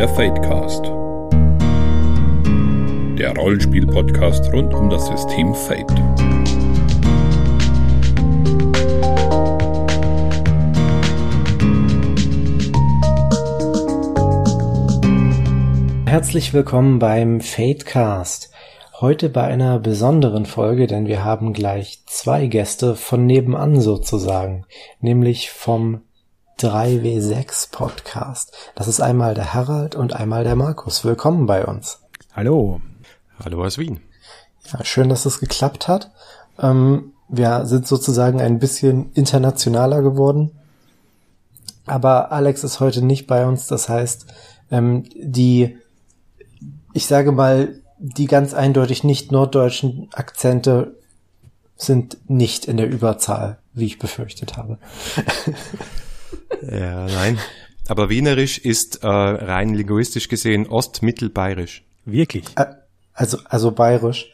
Der Fadecast. Der Rollenspiel-Podcast rund um das System Fate. Herzlich willkommen beim Fadecast. Heute bei einer besonderen Folge, denn wir haben gleich zwei Gäste von nebenan sozusagen, nämlich vom 3W6 Podcast. Das ist einmal der Harald und einmal der Markus. Willkommen bei uns. Hallo. Hallo aus Wien. Ja, schön, dass es geklappt hat. Ähm, wir sind sozusagen ein bisschen internationaler geworden. Aber Alex ist heute nicht bei uns. Das heißt, ähm, die, ich sage mal, die ganz eindeutig nicht norddeutschen Akzente sind nicht in der Überzahl, wie ich befürchtet habe. ja, nein. Aber Wienerisch ist äh, rein linguistisch gesehen Ostmittelbayerisch. Wirklich? Also, also bayerisch.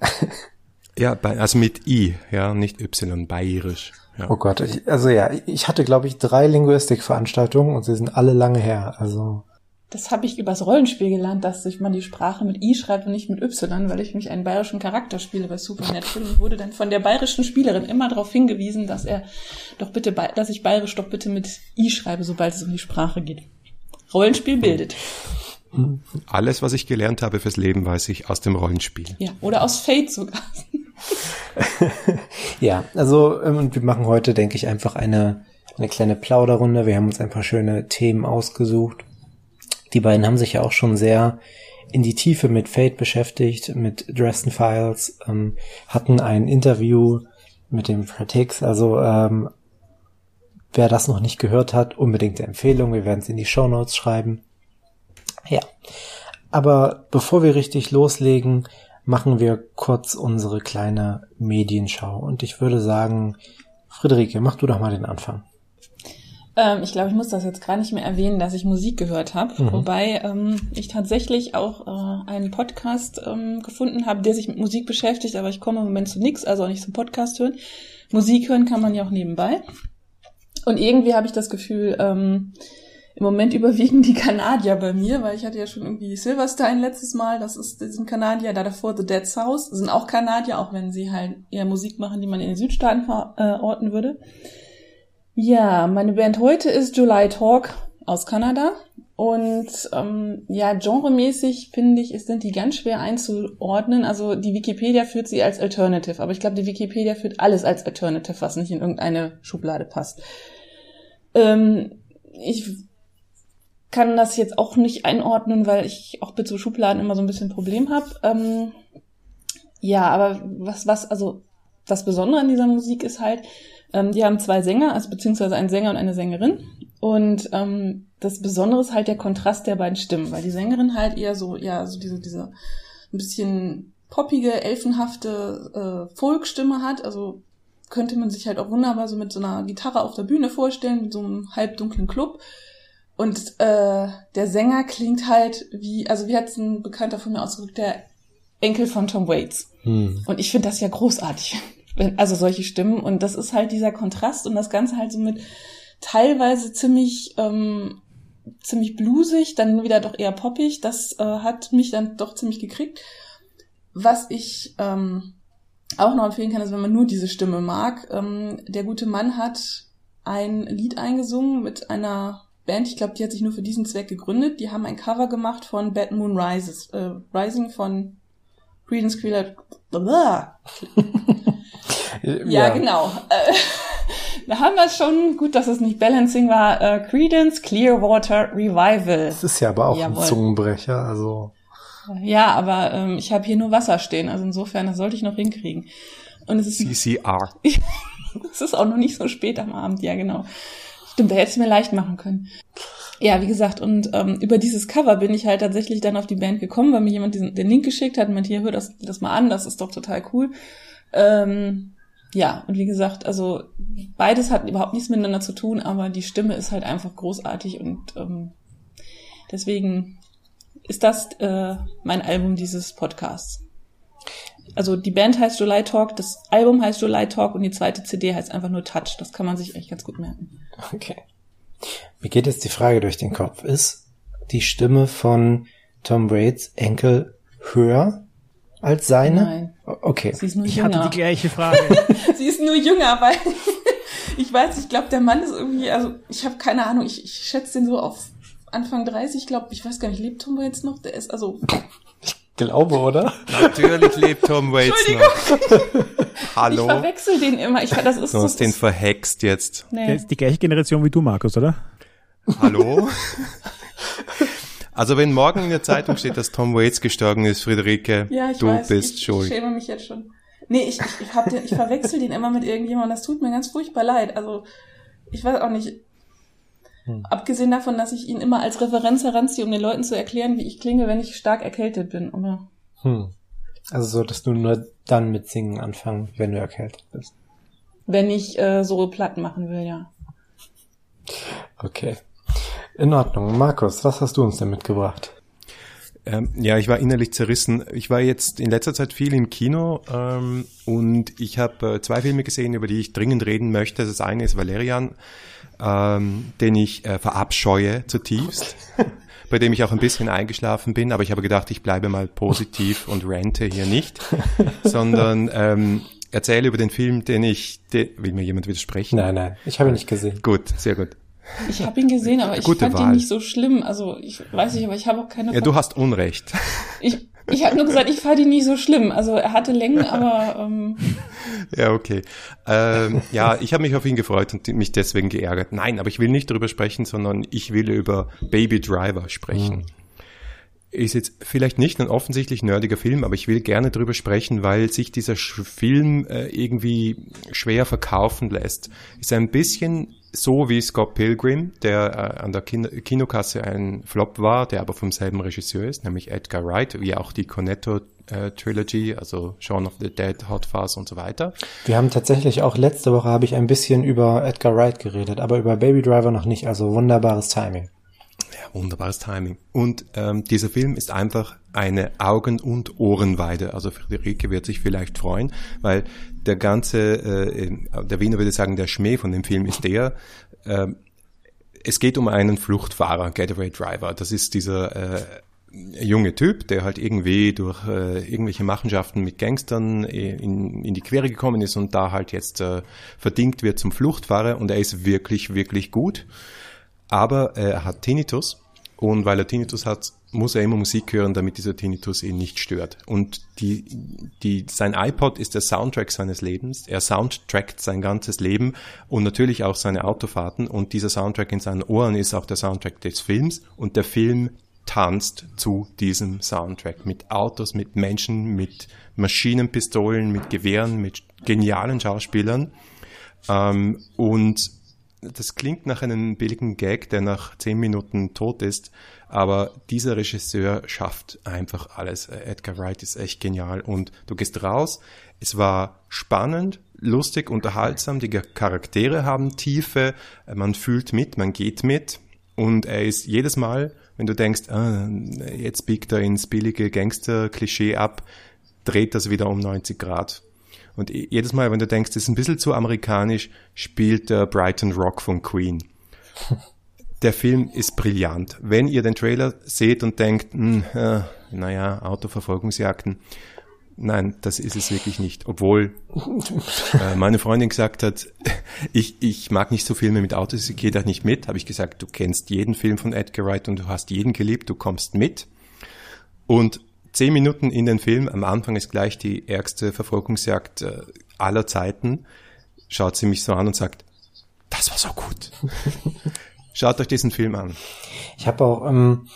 ja, also mit I, ja, nicht Y, bayerisch. Ja. Oh Gott, ich, also ja, ich hatte, glaube ich, drei Linguistikveranstaltungen und sie sind alle lange her. Also das habe ich übers Rollenspiel gelernt, dass sich man die Sprache mit I schreibt und nicht mit Y, weil ich mich einen bayerischen Charakter spiele bei Supernatural und wurde dann von der bayerischen Spielerin immer darauf hingewiesen, dass er doch bitte, dass ich bayerisch doch bitte mit I schreibe, sobald es um die Sprache geht. Rollenspiel bildet. Alles, was ich gelernt habe fürs Leben, weiß ich aus dem Rollenspiel. Ja, oder aus Fate sogar. ja, also ähm, und wir machen heute, denke ich, einfach eine, eine kleine Plauderrunde. Wir haben uns ein paar schöne Themen ausgesucht die beiden haben sich ja auch schon sehr in die Tiefe mit Fate beschäftigt, mit Dresden Files, ähm, hatten ein Interview mit dem Fretix, also ähm, wer das noch nicht gehört hat, unbedingt eine Empfehlung, wir werden es in die Show Notes schreiben. Ja, aber bevor wir richtig loslegen, machen wir kurz unsere kleine Medienschau und ich würde sagen, Friederike, mach du doch mal den Anfang. Ähm, ich glaube, ich muss das jetzt gar nicht mehr erwähnen, dass ich Musik gehört habe. Mhm. Wobei ähm, ich tatsächlich auch äh, einen Podcast ähm, gefunden habe, der sich mit Musik beschäftigt, aber ich komme im Moment zu nichts, also auch nicht zum Podcast hören. Musik hören kann man ja auch nebenbei. Und irgendwie habe ich das Gefühl, ähm, im Moment überwiegen die Kanadier bei mir, weil ich hatte ja schon irgendwie Silverstein letztes Mal, das ist, das sind Kanadier, da davor The Dead South, sind auch Kanadier, auch wenn sie halt eher Musik machen, die man in den Südstaaten verorten würde. Ja, meine Band heute ist July Talk aus Kanada. Und ähm, ja, genremäßig finde ich, sind die ganz schwer einzuordnen. Also die Wikipedia führt sie als Alternative, aber ich glaube, die Wikipedia führt alles als Alternative, was nicht in irgendeine Schublade passt. Ähm, ich kann das jetzt auch nicht einordnen, weil ich auch mit so Schubladen immer so ein bisschen Problem habe. Ähm, ja, aber was, was, also das Besondere an dieser Musik ist halt, ähm, die haben zwei Sänger, also beziehungsweise einen Sänger und eine Sängerin. Und ähm, das Besondere ist halt der Kontrast der beiden Stimmen, weil die Sängerin halt eher so, ja, so diese, diese ein bisschen poppige, elfenhafte äh, Folkstimme hat. Also könnte man sich halt auch wunderbar so mit so einer Gitarre auf der Bühne vorstellen, mit so einem halbdunklen Club. Und äh, der Sänger klingt halt wie, also wie hat es ein Bekannter von mir ausgedrückt, der Enkel von Tom Waits. Hm. Und ich finde das ja großartig also solche Stimmen. Und das ist halt dieser Kontrast und das Ganze halt so mit teilweise ziemlich, ähm, ziemlich bluesig, dann wieder doch eher poppig. Das äh, hat mich dann doch ziemlich gekriegt. Was ich ähm, auch noch empfehlen kann, ist, wenn man nur diese Stimme mag. Ähm, der gute Mann hat ein Lied eingesungen mit einer Band, ich glaube, die hat sich nur für diesen Zweck gegründet. Die haben ein Cover gemacht von Bad Moon Rises, äh, Rising von Creedence Clearwater. Ja, ja. genau. Äh, da haben wir es schon. Gut, dass es nicht Balancing war. Äh, Credence Clearwater Revival. Das ist ja aber auch Jawohl. ein Zungenbrecher, also. Ja, aber ähm, ich habe hier nur Wasser stehen, also insofern, das sollte ich noch hinkriegen. Und es ist CCR. es ist auch noch nicht so spät am Abend, ja genau. Stimmt, da hätte ich mir leicht machen können. Ja, wie gesagt, und ähm, über dieses Cover bin ich halt tatsächlich dann auf die Band gekommen, weil mir jemand diesen, den Link geschickt hat und meinte, hier, hör das, das mal an, das ist doch total cool. Ähm, ja, und wie gesagt, also beides hat überhaupt nichts miteinander zu tun, aber die Stimme ist halt einfach großartig und ähm, deswegen ist das äh, mein Album dieses Podcasts. Also die Band heißt July Talk, das Album heißt July Talk und die zweite CD heißt einfach nur Touch. Das kann man sich echt ganz gut merken. Okay. Mir geht jetzt die Frage durch den Kopf. Ist die Stimme von Tom Waits Enkel höher als seine? Nein. Okay. Sie ist nur Ich jünger. hatte die gleiche Frage. Sie ist nur jünger, weil ich weiß, ich glaube, der Mann ist irgendwie, also ich habe keine Ahnung, ich, ich schätze den so auf Anfang 30, ich glaube, ich weiß gar nicht, lebt Tom Waits noch? Der ist also, Glaube, oder? Natürlich lebt Tom Waits noch. ich Hallo? verwechsel den immer. Ich, das ist Du hast das den ist, verhext jetzt. Der nee. ist die gleiche Generation wie du, Markus, oder? Hallo? Also wenn morgen in der Zeitung steht, dass Tom Waits gestorben ist, Friederike, Ja, ich du weiß, bist ich, schuld. ich schäme mich jetzt schon. Nee, ich, ich, ich, hab den, ich verwechsel den immer mit irgendjemandem, das tut mir ganz furchtbar leid. Also, ich weiß auch nicht. Hm. Abgesehen davon, dass ich ihn immer als Referenz heranziehe, um den Leuten zu erklären, wie ich klinge, wenn ich stark erkältet bin. Aber Hm. Also solltest du nur dann mit Singen anfangen, wenn du erkältet bist. wenn ich äh, so platt machen will, ja. Okay. In Ordnung. Markus, was hast du uns denn mitgebracht? Ähm, ja, ich war innerlich zerrissen. Ich war jetzt in letzter Zeit viel im Kino ähm, und ich habe äh, zwei Filme gesehen, über die ich dringend reden möchte. Das eine ist Valerian, ähm, den ich äh, verabscheue zutiefst, bei dem ich auch ein bisschen eingeschlafen bin, aber ich habe gedacht, ich bleibe mal positiv und rente hier nicht, sondern ähm, erzähle über den Film, den ich, den, will mir jemand widersprechen? Nein, nein, ich habe ihn nicht gesehen. Gut, sehr gut. Ich habe ihn gesehen, aber ich Gute fand Wahl. ihn nicht so schlimm. Also ich weiß nicht, aber ich habe auch keine. Ja, du hast Unrecht. ich ich habe nur gesagt, ich fand ihn nicht so schlimm. Also er hatte Längen, aber ähm, Ja, okay. Ähm, ja, ich habe mich auf ihn gefreut und mich deswegen geärgert. Nein, aber ich will nicht darüber sprechen, sondern ich will über Baby Driver sprechen. Ist jetzt vielleicht nicht ein offensichtlich nerdiger Film, aber ich will gerne drüber sprechen, weil sich dieser Film äh, irgendwie schwer verkaufen lässt. Ist ein bisschen so wie Scott Pilgrim, der äh, an der Kin Kinokasse ein Flop war, der aber vom selben Regisseur ist, nämlich Edgar Wright, wie auch die Cornetto äh, Trilogy, also Shaun of the Dead, Hot Fuzz und so weiter. Wir haben tatsächlich auch letzte Woche habe ich ein bisschen über Edgar Wright geredet, aber über Baby Driver noch nicht. Also wunderbares Timing. Ja, wunderbares Timing. Und ähm, dieser Film ist einfach eine Augen- und Ohrenweide. Also Friederike wird sich vielleicht freuen, weil der ganze, äh, der Wiener würde sagen, der Schmäh von dem Film ist der, äh, es geht um einen Fluchtfahrer, Getaway Driver. Das ist dieser äh, junge Typ, der halt irgendwie durch äh, irgendwelche Machenschaften mit Gangstern äh, in, in die Quere gekommen ist und da halt jetzt äh, verdingt wird zum Fluchtfahrer und er ist wirklich, wirklich gut. Aber äh, er hat Tinnitus und weil er Tinnitus hat, muss er immer Musik hören, damit dieser Tinnitus ihn nicht stört. Und die, die, sein iPod ist der Soundtrack seines Lebens. Er soundtrackt sein ganzes Leben und natürlich auch seine Autofahrten. Und dieser Soundtrack in seinen Ohren ist auch der Soundtrack des Films. Und der Film tanzt zu diesem Soundtrack mit Autos, mit Menschen, mit Maschinenpistolen, mit Gewehren, mit genialen Schauspielern. Ähm, und das klingt nach einem billigen Gag, der nach zehn Minuten tot ist, aber dieser Regisseur schafft einfach alles. Edgar Wright ist echt genial und du gehst raus. Es war spannend, lustig, unterhaltsam. Die Charaktere haben Tiefe. Man fühlt mit, man geht mit. Und er ist jedes Mal, wenn du denkst, ah, jetzt biegt er ins billige Gangster-Klischee ab, dreht das wieder um 90 Grad. Und jedes Mal, wenn du denkst, das ist ein bisschen zu amerikanisch, spielt der Brighton Rock von Queen. Der Film ist brillant. Wenn ihr den Trailer seht und denkt, hm, äh, naja, Autoverfolgungsjagden, nein, das ist es wirklich nicht. Obwohl äh, meine Freundin gesagt hat, ich, ich mag nicht so Filme mit Autos, ich gehe da nicht mit. Habe ich gesagt, du kennst jeden Film von Edgar Wright und du hast jeden geliebt, du kommst mit. Und zehn Minuten in den Film, am Anfang ist gleich die ärgste Verfolgungsjagd äh, aller Zeiten, schaut sie mich so an und sagt, das war so gut. Schaut euch diesen Film an. Ich habe auch, ähm,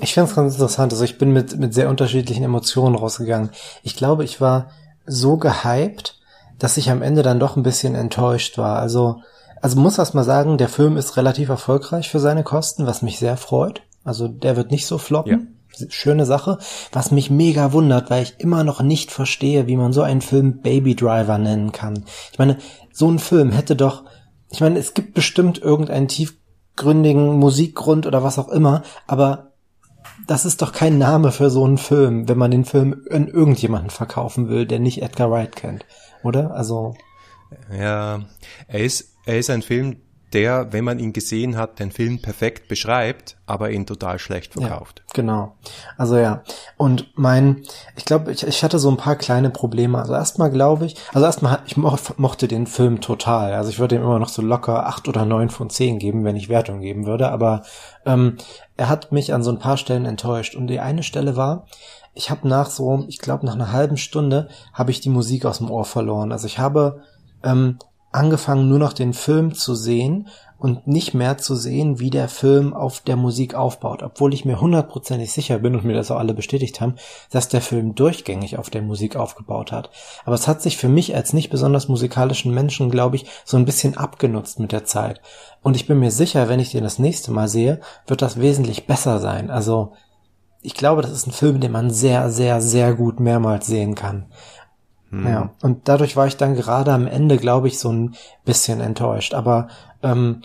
ich finde es ganz interessant, also ich bin mit, mit sehr unterschiedlichen Emotionen rausgegangen. Ich glaube, ich war so gehypt, dass ich am Ende dann doch ein bisschen enttäuscht war. Also, also muss erst mal sagen, der Film ist relativ erfolgreich für seine Kosten, was mich sehr freut. Also der wird nicht so floppen. Schöne Sache. Was mich mega wundert, weil ich immer noch nicht verstehe, wie man so einen Film Baby Driver nennen kann. Ich meine, so ein Film hätte doch, ich meine, es gibt bestimmt irgendeinen tiefgründigen Musikgrund oder was auch immer, aber das ist doch kein Name für so einen Film, wenn man den Film an irgendjemanden verkaufen will, der nicht Edgar Wright kennt, oder? Also Ja, er ist, er ist ein Film, der, wenn man ihn gesehen hat, den Film perfekt beschreibt, aber ihn total schlecht verkauft. Ja, genau. Also ja. Und mein, ich glaube, ich, ich hatte so ein paar kleine Probleme. Also erstmal glaube ich, also erstmal, ich mochte den Film total. Also ich würde ihm immer noch so locker acht oder neun von zehn geben, wenn ich Wertung geben würde. Aber ähm, er hat mich an so ein paar Stellen enttäuscht. Und die eine Stelle war, ich habe nach so, ich glaube nach einer halben Stunde habe ich die Musik aus dem Ohr verloren. Also ich habe ähm, angefangen, nur noch den Film zu sehen und nicht mehr zu sehen, wie der Film auf der Musik aufbaut, obwohl ich mir hundertprozentig sicher bin und mir das auch alle bestätigt haben, dass der Film durchgängig auf der Musik aufgebaut hat. Aber es hat sich für mich als nicht besonders musikalischen Menschen, glaube ich, so ein bisschen abgenutzt mit der Zeit. Und ich bin mir sicher, wenn ich den das nächste Mal sehe, wird das wesentlich besser sein. Also ich glaube, das ist ein Film, den man sehr, sehr, sehr gut mehrmals sehen kann. Hm. Ja, und dadurch war ich dann gerade am Ende, glaube ich, so ein bisschen enttäuscht. Aber ähm,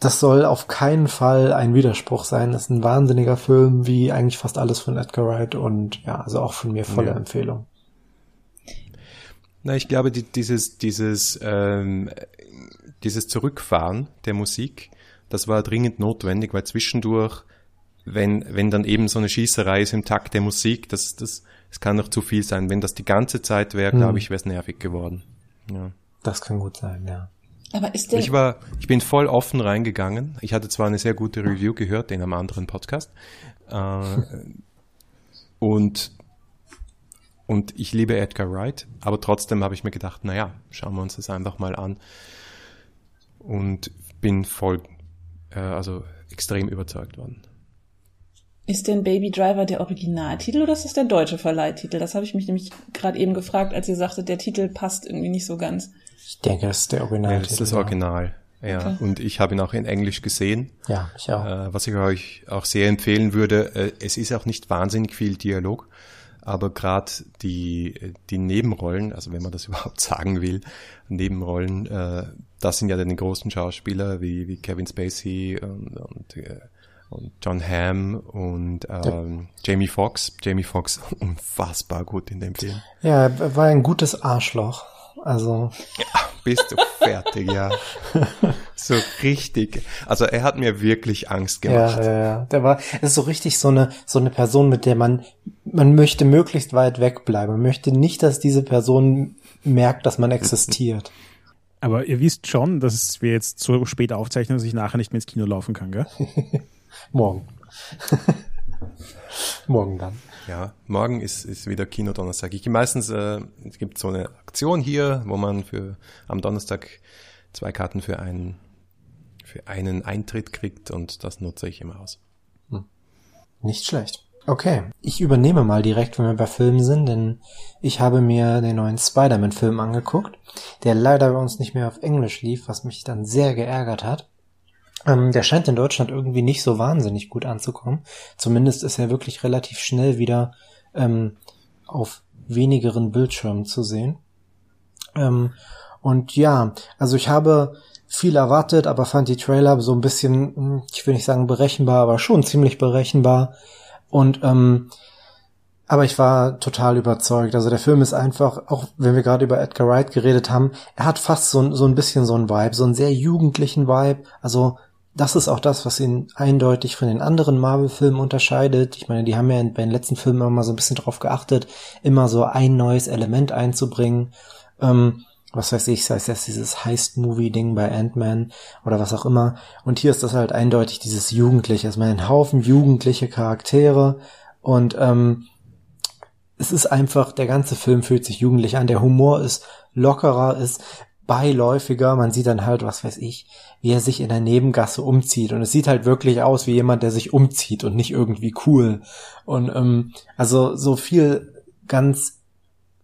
das soll auf keinen Fall ein Widerspruch sein. Das ist ein wahnsinniger Film, wie eigentlich fast alles von Edgar Wright und ja, also auch von mir volle ja. Empfehlung. Na, ich glaube, die, dieses, dieses, ähm, dieses Zurückfahren der Musik, das war dringend notwendig, weil zwischendurch, wenn, wenn dann eben so eine Schießerei ist im Takt der Musik, das, das, es kann noch zu viel sein. Wenn das die ganze Zeit wäre, glaube ich, wäre es nervig geworden. Ja. Das kann gut sein, ja. Aber ist denn ich war, ich bin voll offen reingegangen. Ich hatte zwar eine sehr gute Review gehört in einem anderen Podcast, äh, und und ich liebe Edgar Wright, aber trotzdem habe ich mir gedacht, na ja, schauen wir uns das einfach mal an und bin voll, äh, also extrem überzeugt worden. Ist denn Baby Driver der Originaltitel oder ist das der deutsche Verleihtitel? Das habe ich mich nämlich gerade eben gefragt, als ihr sagtet, der Titel passt irgendwie nicht so ganz. Ich denke, das ist der Original. Ja, das ist das Original. Ja, okay. und ich habe ihn auch in Englisch gesehen. Ja, ich auch. Äh, was ich euch auch sehr empfehlen würde, äh, es ist auch nicht wahnsinnig viel Dialog, aber gerade die, die Nebenrollen, also wenn man das überhaupt sagen will, Nebenrollen, äh, das sind ja dann die großen Schauspieler wie, wie Kevin Spacey und, und äh, und John Hamm und ähm, ja. Jamie Foxx. Jamie Foxx unfassbar gut in dem Film. Ja, er war ein gutes Arschloch. Also. Ja, bist du fertig, ja. So richtig. Also er hat mir wirklich Angst gemacht. Ja, ja, ja. Der war, ist so richtig so eine, so eine Person, mit der man, man möchte möglichst weit wegbleiben. Man möchte nicht, dass diese Person merkt, dass man existiert. Aber ihr wisst schon, dass wir jetzt so spät aufzeichnen, dass ich nachher nicht mehr ins Kino laufen kann, gell? Morgen. morgen dann. Ja, morgen ist, ist wieder Kino Donnerstag. Ich meistens, äh, es gibt so eine Aktion hier, wo man für am Donnerstag zwei Karten für einen, für einen Eintritt kriegt und das nutze ich immer aus. Hm. Nicht schlecht. Okay, ich übernehme mal direkt, wenn wir bei Filmen sind, denn ich habe mir den neuen Spider-Man-Film angeguckt, der leider bei uns nicht mehr auf Englisch lief, was mich dann sehr geärgert hat. Ähm, der scheint in Deutschland irgendwie nicht so wahnsinnig gut anzukommen. Zumindest ist er wirklich relativ schnell wieder ähm, auf wenigeren Bildschirmen zu sehen. Ähm, und ja, also ich habe viel erwartet, aber fand die Trailer so ein bisschen, hm, ich will nicht sagen berechenbar, aber schon ziemlich berechenbar. Und ähm, aber ich war total überzeugt. Also der Film ist einfach, auch wenn wir gerade über Edgar Wright geredet haben, er hat fast so, so ein bisschen so ein Vibe, so einen sehr jugendlichen Vibe. Also das ist auch das, was ihn eindeutig von den anderen Marvel-Filmen unterscheidet. Ich meine, die haben ja bei den letzten Filmen immer so ein bisschen drauf geachtet, immer so ein neues Element einzubringen. Ähm, was weiß ich, sei es jetzt dieses Heist-Movie-Ding bei Ant-Man oder was auch immer. Und hier ist das halt eindeutig dieses Jugendliche. Es also ein Haufen jugendliche Charaktere und ähm, es ist einfach, der ganze Film fühlt sich jugendlich an. Der Humor ist lockerer, ist beiläufiger. Man sieht dann halt, was weiß ich, wie er sich in der Nebengasse umzieht. Und es sieht halt wirklich aus wie jemand, der sich umzieht und nicht irgendwie cool. Und ähm, also so viel ganz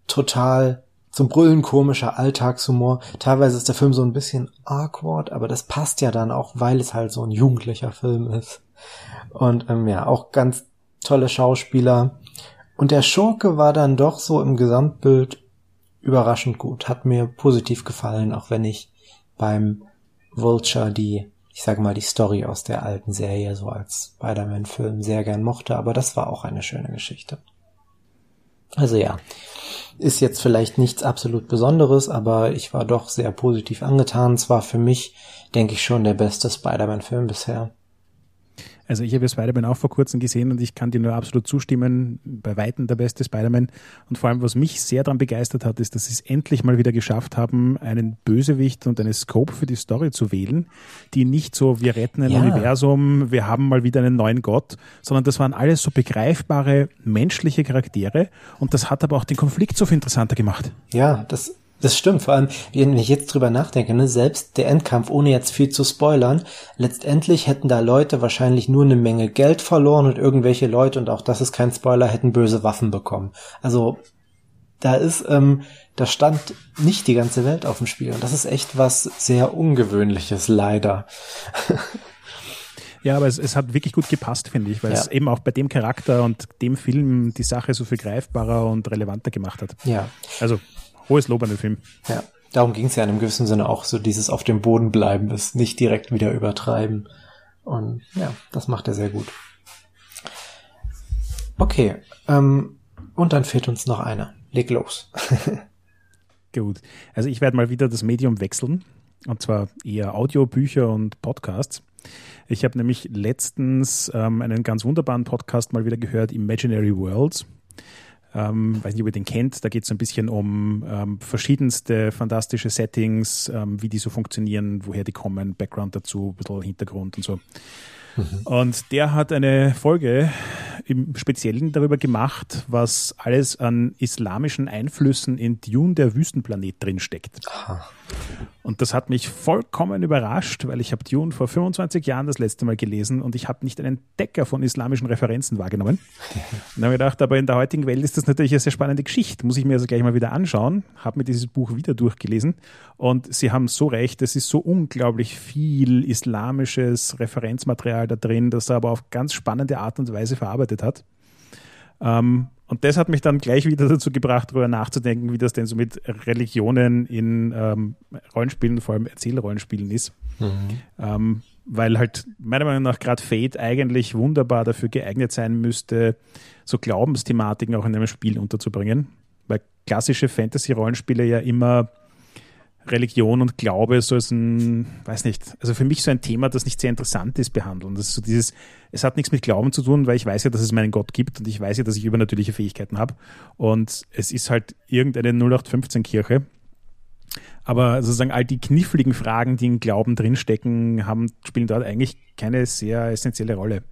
total zum Brüllen komischer Alltagshumor. Teilweise ist der Film so ein bisschen awkward, aber das passt ja dann auch, weil es halt so ein jugendlicher Film ist. Und ähm, ja, auch ganz tolle Schauspieler. Und der Schurke war dann doch so im Gesamtbild überraschend gut. Hat mir positiv gefallen, auch wenn ich beim Vulture die, ich sage mal, die Story aus der alten Serie so als Spider-Man-Film sehr gern mochte, aber das war auch eine schöne Geschichte. Also ja, ist jetzt vielleicht nichts absolut Besonderes, aber ich war doch sehr positiv angetan. Es war für mich, denke ich, schon der beste Spider-Man-Film bisher. Also ich habe Spider-Man auch vor kurzem gesehen und ich kann dir nur absolut zustimmen, bei Weitem der beste Spider-Man. Und vor allem, was mich sehr daran begeistert hat, ist, dass sie es endlich mal wieder geschafft haben, einen Bösewicht und eine Scope für die Story zu wählen, die nicht so, wir retten ein ja. Universum, wir haben mal wieder einen neuen Gott, sondern das waren alles so begreifbare menschliche Charaktere und das hat aber auch den Konflikt so viel interessanter gemacht. Ja, das das stimmt, vor allem, wenn ich jetzt drüber nachdenke, ne, selbst der Endkampf, ohne jetzt viel zu spoilern, letztendlich hätten da Leute wahrscheinlich nur eine Menge Geld verloren und irgendwelche Leute, und auch das ist kein Spoiler, hätten böse Waffen bekommen. Also da ist, ähm, da stand nicht die ganze Welt auf dem Spiel. Und das ist echt was sehr Ungewöhnliches, leider. Ja, aber es, es hat wirklich gut gepasst, finde ich, weil ja. es eben auch bei dem Charakter und dem Film die Sache so viel greifbarer und relevanter gemacht hat. Ja. Also hohes Lob an den Film. Ja, darum ging es ja in einem gewissen Sinne auch so dieses auf dem Boden bleiben, das nicht direkt wieder übertreiben. Und ja, das macht er sehr gut. Okay, ähm, und dann fehlt uns noch einer. Leg los. gut. Also ich werde mal wieder das Medium wechseln. Und zwar eher Audiobücher und Podcasts. Ich habe nämlich letztens ähm, einen ganz wunderbaren Podcast mal wieder gehört, Imaginary Worlds. Ähm, weiß nicht, ob ihr den kennt. Da geht es ein bisschen um ähm, verschiedenste fantastische Settings, ähm, wie die so funktionieren, woher die kommen, Background dazu, ein bisschen Hintergrund und so. Mhm. Und der hat eine Folge im Speziellen darüber gemacht, was alles an islamischen Einflüssen in Dune, der Wüstenplanet, drin steckt. Und das hat mich vollkommen überrascht, weil ich habe Dune vor 25 Jahren das letzte Mal gelesen und ich habe nicht einen Decker von islamischen Referenzen wahrgenommen. Und habe gedacht, aber in der heutigen Welt ist das natürlich eine sehr spannende Geschichte. Muss ich mir also gleich mal wieder anschauen. Habe mir dieses Buch wieder durchgelesen und Sie haben so recht, es ist so unglaublich viel islamisches Referenzmaterial da drin, das er aber auf ganz spannende Art und Weise verarbeitet hat. Ähm, und das hat mich dann gleich wieder dazu gebracht, darüber nachzudenken, wie das denn so mit Religionen in ähm, Rollenspielen, vor allem Erzählrollenspielen ist. Mhm. Ähm, weil halt meiner Meinung nach gerade Fate eigentlich wunderbar dafür geeignet sein müsste, so Glaubensthematiken auch in einem Spiel unterzubringen. Weil klassische Fantasy-Rollenspiele ja immer Religion und Glaube so als ein, weiß nicht, also für mich so ein Thema, das nicht sehr interessant ist, behandeln. Das ist so dieses, es hat nichts mit Glauben zu tun, weil ich weiß ja, dass es meinen Gott gibt und ich weiß ja, dass ich übernatürliche Fähigkeiten habe. Und es ist halt irgendeine 0815-Kirche. Aber sozusagen all die kniffligen Fragen, die in Glauben drinstecken, haben, spielen dort eigentlich keine sehr essentielle Rolle.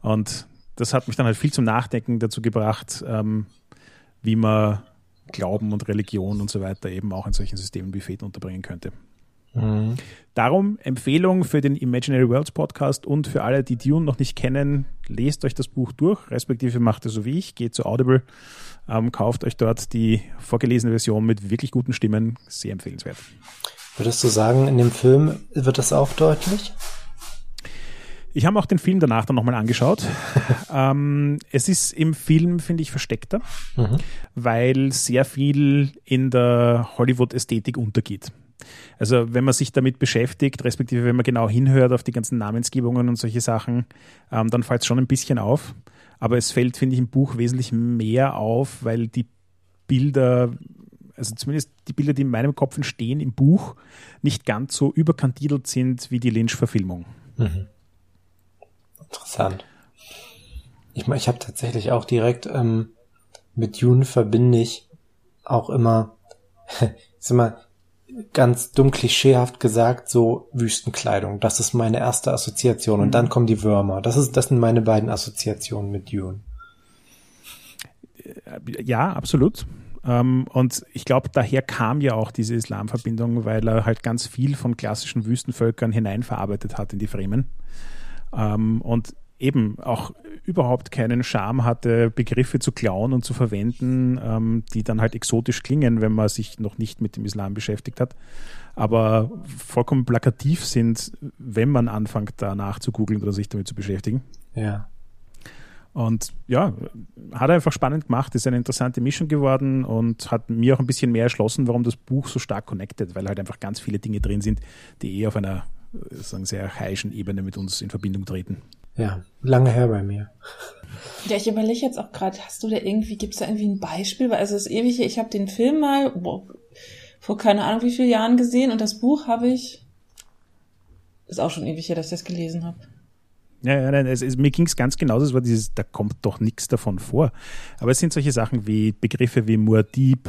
Und das hat mich dann halt viel zum Nachdenken dazu gebracht, ähm, wie man Glauben und Religion und so weiter eben auch in solchen Systemen wie Fate unterbringen könnte. Mhm. Darum Empfehlung für den Imaginary Worlds Podcast und für alle, die Dune noch nicht kennen, lest euch das Buch durch, respektive macht es so wie ich, geht zu Audible, ähm, kauft euch dort die vorgelesene Version mit wirklich guten Stimmen, sehr empfehlenswert. Würdest du sagen, in dem Film wird das auch deutlich? Ich habe auch den Film danach dann nochmal angeschaut. ähm, es ist im Film, finde ich, versteckter, mhm. weil sehr viel in der Hollywood-Ästhetik untergeht. Also wenn man sich damit beschäftigt, respektive wenn man genau hinhört auf die ganzen Namensgebungen und solche Sachen, ähm, dann fällt es schon ein bisschen auf. Aber es fällt, finde ich, im Buch wesentlich mehr auf, weil die Bilder, also zumindest die Bilder, die in meinem Kopf entstehen im Buch, nicht ganz so überkantidelt sind wie die Lynch-Verfilmung. Mhm. Interessant. Ich, ich habe tatsächlich auch direkt ähm, mit Dune verbinde ich auch immer, ist immer ganz dumm klischeehaft gesagt, so Wüstenkleidung. Das ist meine erste Assoziation. Und mhm. dann kommen die Würmer. Das ist, das sind meine beiden Assoziationen mit Dune. Ja, absolut. Ähm, und ich glaube, daher kam ja auch diese Islamverbindung, weil er halt ganz viel von klassischen Wüstenvölkern hineinverarbeitet hat in die Fremen ähm, und eben auch überhaupt keinen Charme hatte, Begriffe zu klauen und zu verwenden, ähm, die dann halt exotisch klingen, wenn man sich noch nicht mit dem Islam beschäftigt hat, aber vollkommen plakativ sind, wenn man anfängt, danach zu googeln oder sich damit zu beschäftigen. Ja. Und ja, hat einfach spannend gemacht, ist eine interessante Mischung geworden und hat mir auch ein bisschen mehr erschlossen, warum das Buch so stark connected, weil halt einfach ganz viele Dinge drin sind, die eh auf einer sagen, sehr archaischen Ebene mit uns in Verbindung treten. ja, lange her bei mir. Ja, ich überlege jetzt auch gerade, hast du da irgendwie, gibt es da irgendwie ein Beispiel? Weil also das ewige, ich habe den Film mal boah, vor keine Ahnung wie vielen Jahren gesehen und das Buch habe ich, ist auch schon ewig her, dass ich das gelesen habe. Ja, ja, nein, es, es, mir ging es ganz genau, das war dieses, da kommt doch nichts davon vor. Aber es sind solche Sachen wie Begriffe wie Muad'Dib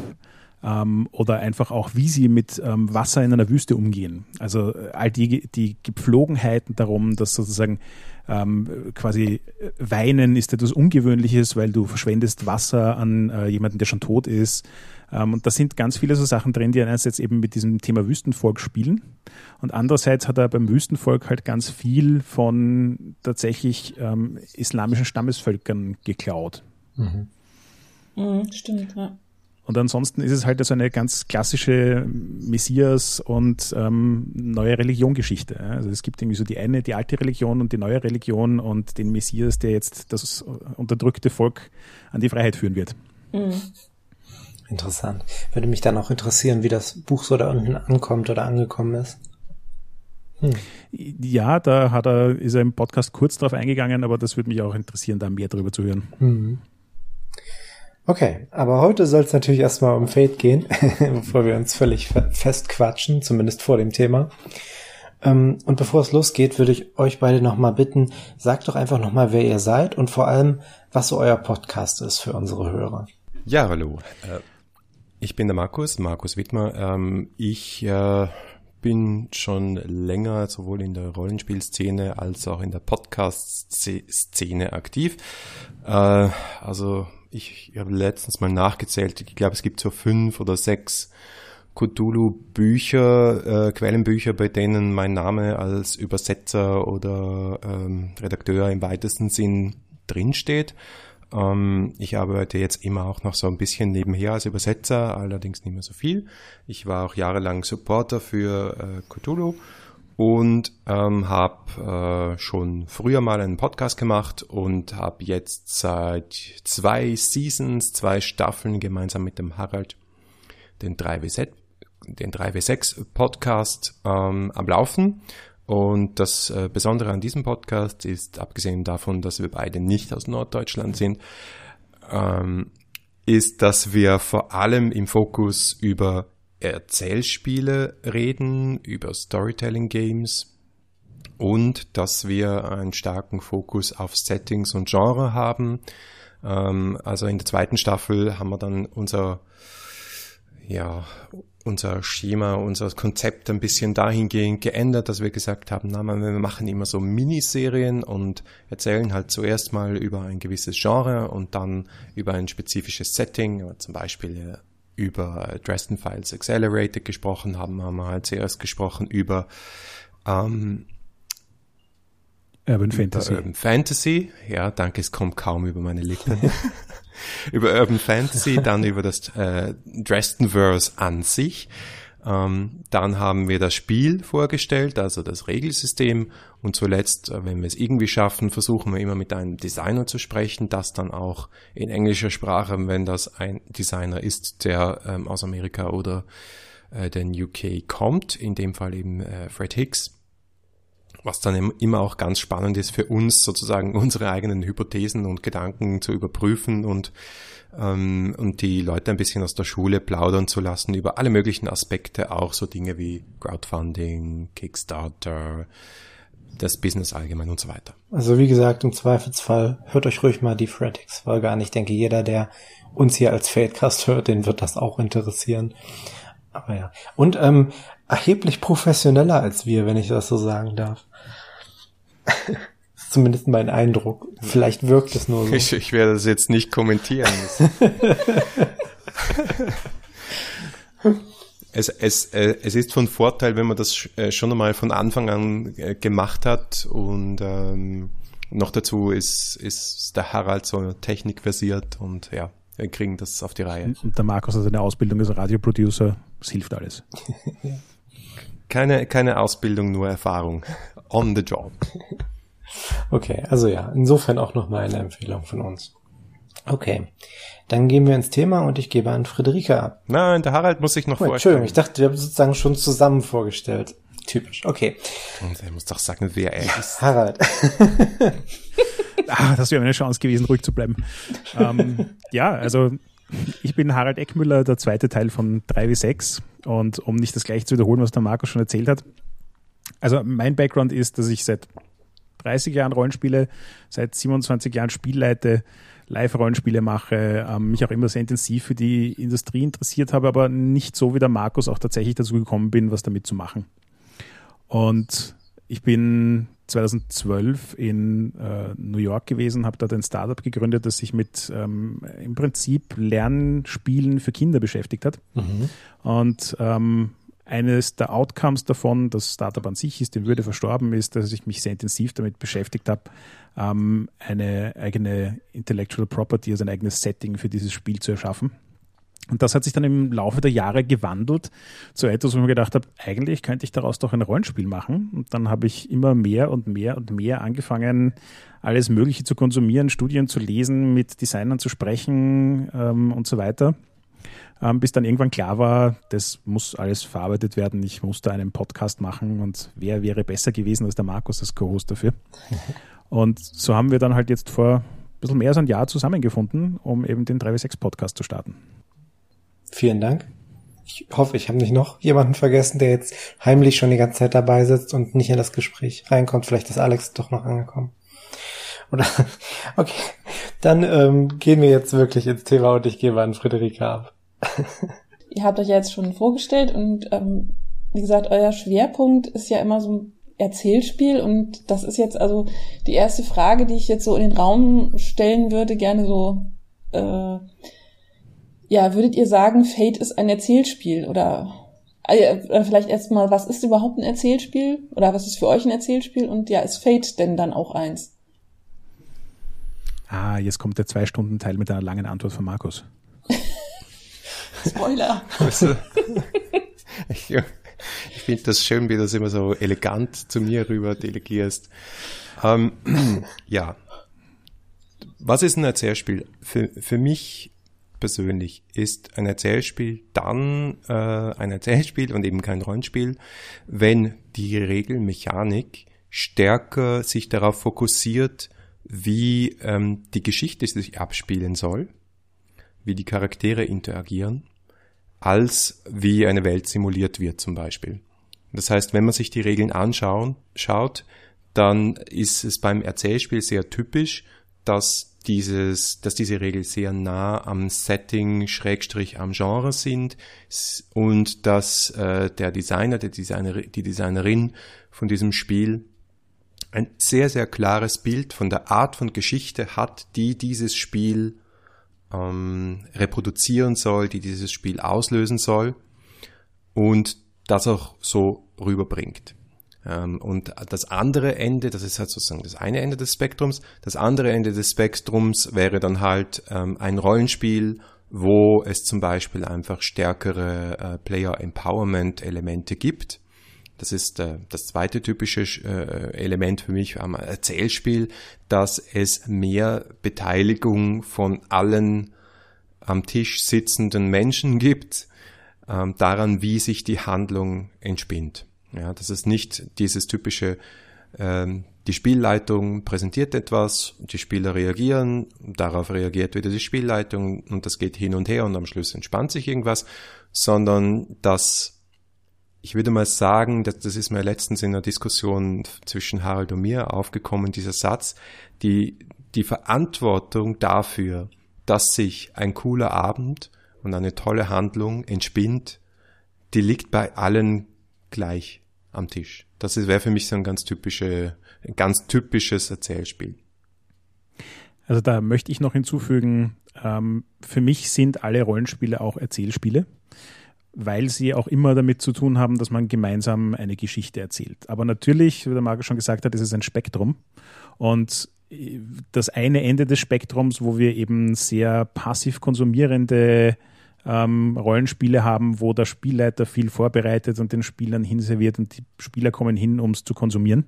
ähm, oder einfach auch, wie sie mit ähm, Wasser in einer Wüste umgehen. Also äh, all die, die Gepflogenheiten darum, dass sozusagen ähm, quasi äh, Weinen ist etwas Ungewöhnliches, weil du verschwendest Wasser an äh, jemanden, der schon tot ist. Ähm, und da sind ganz viele so Sachen drin, die einerseits eben mit diesem Thema Wüstenvolk spielen. Und andererseits hat er beim Wüstenvolk halt ganz viel von tatsächlich ähm, islamischen Stammesvölkern geklaut. Mhm. Mhm, stimmt, ja. Und ansonsten ist es halt so eine ganz klassische Messias- und ähm, neue Religion-Geschichte. Also es gibt irgendwie so die eine, die alte Religion und die neue Religion und den Messias, der jetzt das unterdrückte Volk an die Freiheit führen wird. Mhm. Interessant. Würde mich dann auch interessieren, wie das Buch so da unten ankommt oder angekommen ist. Hm. Ja, da hat er, ist er im Podcast kurz drauf eingegangen, aber das würde mich auch interessieren, da mehr darüber zu hören. Hm. Okay, aber heute soll es natürlich erstmal um Fate gehen, bevor wir uns völlig festquatschen, zumindest vor dem Thema. Ähm, und bevor es losgeht, würde ich euch beide nochmal bitten, sagt doch einfach nochmal, wer ihr seid und vor allem, was so euer Podcast ist für unsere Hörer. Ja, hallo. Äh, ich bin der Markus, Markus Wittmer. Ähm, ich äh, bin schon länger sowohl in der Rollenspielszene als auch in der Podcast-Szene aktiv. Äh, also ich, habe letztens mal nachgezählt, ich glaube es gibt so fünf oder sechs Cthulhu-Bücher, äh, Quellenbücher, bei denen mein Name als Übersetzer oder ähm, Redakteur im weitesten Sinn drinsteht. Ähm, ich arbeite jetzt immer auch noch so ein bisschen nebenher als Übersetzer, allerdings nicht mehr so viel. Ich war auch jahrelang Supporter für äh, Cthulhu und ähm, habe äh, schon früher mal einen Podcast gemacht und habe jetzt seit zwei Seasons, zwei Staffeln gemeinsam mit dem Harald den 3W6, den 3W6 Podcast ähm, am Laufen. Und das äh, Besondere an diesem Podcast ist, abgesehen davon, dass wir beide nicht aus Norddeutschland sind, ähm, ist, dass wir vor allem im Fokus über Erzählspiele reden, über Storytelling Games und dass wir einen starken Fokus auf Settings und Genre haben. Ähm, also in der zweiten Staffel haben wir dann unser, ja, unser Schema, unser Konzept ein bisschen dahingehend geändert, dass wir gesagt haben, na, wir machen immer so Miniserien und erzählen halt zuerst mal über ein gewisses Genre und dann über ein spezifisches Setting, zum Beispiel über Dresden Files Accelerated gesprochen haben, haben wir halt zuerst gesprochen über ähm, Urban Fantasy. Urban Fantasy, ja, danke, es kommt kaum über meine Lippen. über Urban Fantasy, dann über das äh, Dresdenverse an sich ähm, dann haben wir das Spiel vorgestellt, also das Regelsystem. Und zuletzt, äh, wenn wir es irgendwie schaffen, versuchen wir immer mit einem Designer zu sprechen, das dann auch in englischer Sprache, wenn das ein Designer ist, der ähm, aus Amerika oder äh, den UK kommt, in dem Fall eben äh, Fred Hicks. Was dann immer auch ganz spannend ist für uns, sozusagen unsere eigenen Hypothesen und Gedanken zu überprüfen und ähm, und die Leute ein bisschen aus der Schule plaudern zu lassen über alle möglichen Aspekte, auch so Dinge wie Crowdfunding, Kickstarter, das Business allgemein und so weiter. Also wie gesagt, im Zweifelsfall hört euch ruhig mal die Fretix-Folge an. Ich denke, jeder, der uns hier als Fadecast hört, den wird das auch interessieren. Aber ja. Und ähm, erheblich professioneller als wir, wenn ich das so sagen darf. zumindest mein Eindruck. Vielleicht wirkt es nur so. Ich, ich werde das jetzt nicht kommentieren. es, es, äh, es ist von Vorteil, wenn man das äh, schon einmal von Anfang an äh, gemacht hat und ähm, noch dazu ist, ist der Harald so technikversiert und ja, wir kriegen das auf die Reihe. Und der Markus hat eine Ausbildung als Radioproducer, das hilft alles. keine, keine Ausbildung, nur Erfahrung. On the job. Okay, also ja, insofern auch nochmal eine Empfehlung von uns. Okay, dann gehen wir ins Thema und ich gebe an Friederike ab. Nein, der Harald muss sich noch oh, vorstellen. Entschuldigung, ich dachte, wir haben sozusagen schon zusammen vorgestellt. Typisch, okay. Und er muss doch sagen, wer er ist. Harald. ah, das wäre eine Chance gewesen, ruhig zu bleiben. ähm, ja, also ich bin Harald Eckmüller, der zweite Teil von 3W6. Und um nicht das gleiche zu wiederholen, was der Markus schon erzählt hat. Also mein Background ist, dass ich seit 30 Jahren Rollenspiele, seit 27 Jahren Spielleite, Live-Rollenspiele mache, ähm, mich auch immer sehr intensiv für die Industrie interessiert habe, aber nicht so wie der Markus auch tatsächlich dazu gekommen bin, was damit zu machen. Und ich bin 2012 in äh, New York gewesen, habe dort ein Startup gegründet, das sich mit ähm, im Prinzip Lernspielen für Kinder beschäftigt hat. Mhm. Und ähm, eines der Outcomes davon, das Startup an sich ist, in Würde verstorben ist, dass ich mich sehr intensiv damit beschäftigt habe, ähm, eine eigene Intellectual Property, also ein eigenes Setting für dieses Spiel zu erschaffen. Und das hat sich dann im Laufe der Jahre gewandelt zu etwas, wo ich mir gedacht habe, eigentlich könnte ich daraus doch ein Rollenspiel machen. Und dann habe ich immer mehr und mehr und mehr angefangen, alles Mögliche zu konsumieren, Studien zu lesen, mit Designern zu sprechen ähm, und so weiter. Ähm, bis dann irgendwann klar war, das muss alles verarbeitet werden. Ich musste einen Podcast machen und wer wäre besser gewesen als der Markus als Co-Host dafür. Und so haben wir dann halt jetzt vor ein bisschen mehr als ein Jahr zusammengefunden, um eben den 3W6 Podcast zu starten. Vielen Dank. Ich hoffe, ich habe nicht noch jemanden vergessen, der jetzt heimlich schon die ganze Zeit dabei sitzt und nicht in das Gespräch reinkommt. Vielleicht ist Alex doch noch angekommen. Oder okay, dann ähm, gehen wir jetzt wirklich ins Thema und ich gebe an Friederike ab. Ihr habt euch ja jetzt schon vorgestellt und ähm, wie gesagt, euer Schwerpunkt ist ja immer so ein Erzählspiel und das ist jetzt also die erste Frage, die ich jetzt so in den Raum stellen würde, gerne so äh, ja, würdet ihr sagen, Fate ist ein Erzählspiel oder äh, vielleicht erstmal, was ist überhaupt ein Erzählspiel oder was ist für euch ein Erzählspiel und ja, ist Fate denn dann auch eins? Ah, jetzt kommt der zwei Stunden Teil mit einer langen Antwort von Markus. Spoiler. ich, ich finde das schön, wie du das immer so elegant zu mir rüber delegierst. Ähm, ja. Was ist ein Erzählspiel? Für, für mich persönlich ist ein Erzählspiel dann äh, ein Erzählspiel und eben kein Rollenspiel, wenn die Regelmechanik stärker sich darauf fokussiert, wie ähm, die Geschichte sich abspielen soll, wie die Charaktere interagieren, als wie eine Welt simuliert wird zum Beispiel. Das heißt, wenn man sich die Regeln anschauen, schaut, dann ist es beim Erzählspiel sehr typisch, dass dieses, dass diese Regeln sehr nah am Setting, Schrägstrich am Genre sind und dass äh, der Designer, der Designer, die Designerin von diesem Spiel ein sehr, sehr klares Bild von der Art von Geschichte hat, die dieses Spiel ähm, reproduzieren soll, die dieses Spiel auslösen soll und das auch so rüberbringt. Ähm, und das andere Ende, das ist halt sozusagen das eine Ende des Spektrums, das andere Ende des Spektrums wäre dann halt ähm, ein Rollenspiel, wo es zum Beispiel einfach stärkere äh, Player Empowerment Elemente gibt. Das ist äh, das zweite typische äh, Element für mich am Erzählspiel, dass es mehr Beteiligung von allen am Tisch sitzenden Menschen gibt, ähm, daran, wie sich die Handlung entspinnt. Ja, das ist nicht dieses typische, ähm, die Spielleitung präsentiert etwas, die Spieler reagieren, darauf reagiert wieder die Spielleitung und das geht hin und her und am Schluss entspannt sich irgendwas, sondern dass ich würde mal sagen, dass, das ist mir letztens in einer Diskussion zwischen Harald und mir aufgekommen, dieser Satz, die, die Verantwortung dafür, dass sich ein cooler Abend und eine tolle Handlung entspinnt, die liegt bei allen gleich am Tisch. Das wäre für mich so ein ganz typische, ganz typisches Erzählspiel. Also da möchte ich noch hinzufügen, ähm, für mich sind alle Rollenspiele auch Erzählspiele, weil sie auch immer damit zu tun haben, dass man gemeinsam eine Geschichte erzählt. Aber natürlich, wie der Marco schon gesagt hat, ist es ein Spektrum. Und äh, das eine Ende des Spektrums, wo wir eben sehr passiv konsumierende ähm, Rollenspiele haben, wo der Spielleiter viel vorbereitet und den Spielern hinserviert und die Spieler kommen hin, um es zu konsumieren,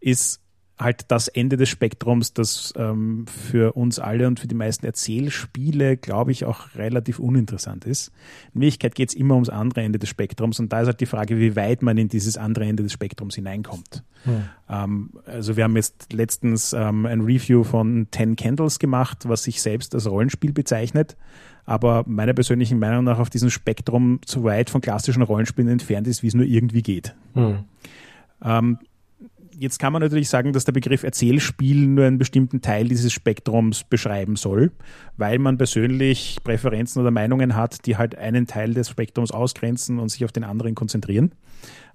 ist halt das Ende des Spektrums, das ähm, für uns alle und für die meisten Erzählspiele, glaube ich, auch relativ uninteressant ist. In Wirklichkeit geht es immer ums andere Ende des Spektrums und da ist halt die Frage, wie weit man in dieses andere Ende des Spektrums hineinkommt. Hm. Ähm, also wir haben jetzt letztens ähm, ein Review von Ten Candles gemacht, was sich selbst als Rollenspiel bezeichnet, aber meiner persönlichen Meinung nach auf diesem Spektrum so weit von klassischen Rollenspielen entfernt ist, wie es nur irgendwie geht. Hm. Jetzt kann man natürlich sagen, dass der Begriff Erzählspiel nur einen bestimmten Teil dieses Spektrums beschreiben soll, weil man persönlich Präferenzen oder Meinungen hat, die halt einen Teil des Spektrums ausgrenzen und sich auf den anderen konzentrieren.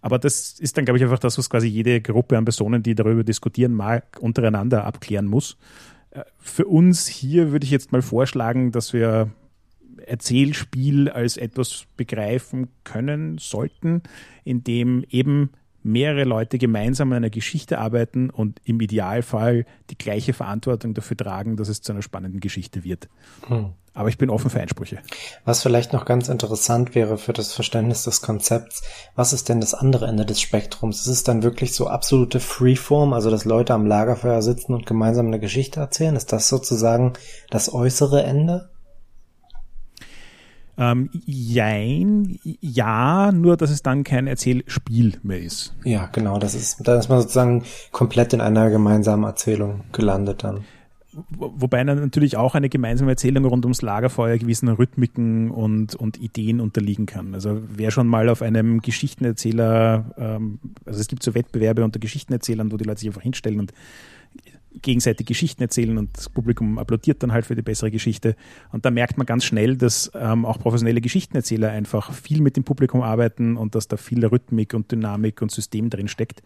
Aber das ist dann, glaube ich, einfach das, was quasi jede Gruppe an Personen, die darüber diskutieren mag, untereinander abklären muss. Äh, für uns hier würde ich jetzt mal vorschlagen, dass wir Erzählspiel als etwas begreifen können sollten, in dem eben mehrere Leute gemeinsam an einer Geschichte arbeiten und im Idealfall die gleiche Verantwortung dafür tragen, dass es zu einer spannenden Geschichte wird. Hm. Aber ich bin offen für Einsprüche. Was vielleicht noch ganz interessant wäre für das Verständnis des Konzepts, was ist denn das andere Ende des Spektrums? Ist es dann wirklich so absolute Freeform, also dass Leute am Lagerfeuer sitzen und gemeinsam eine Geschichte erzählen? Ist das sozusagen das äußere Ende? Ähm, jein, ja, nur dass es dann kein Erzählspiel mehr ist. Ja, genau, das ist, da ist man sozusagen komplett in einer gemeinsamen Erzählung gelandet dann. Wobei natürlich auch eine gemeinsame Erzählung rund ums Lagerfeuer gewissen Rhythmiken und, und Ideen unterliegen kann. Also wer schon mal auf einem Geschichtenerzähler, ähm, also es gibt so Wettbewerbe unter Geschichtenerzählern, wo die Leute sich einfach hinstellen und gegenseitig Geschichten erzählen und das Publikum applaudiert dann halt für die bessere Geschichte. Und da merkt man ganz schnell, dass ähm, auch professionelle Geschichtenerzähler einfach viel mit dem Publikum arbeiten und dass da viel Rhythmik und Dynamik und System drin steckt.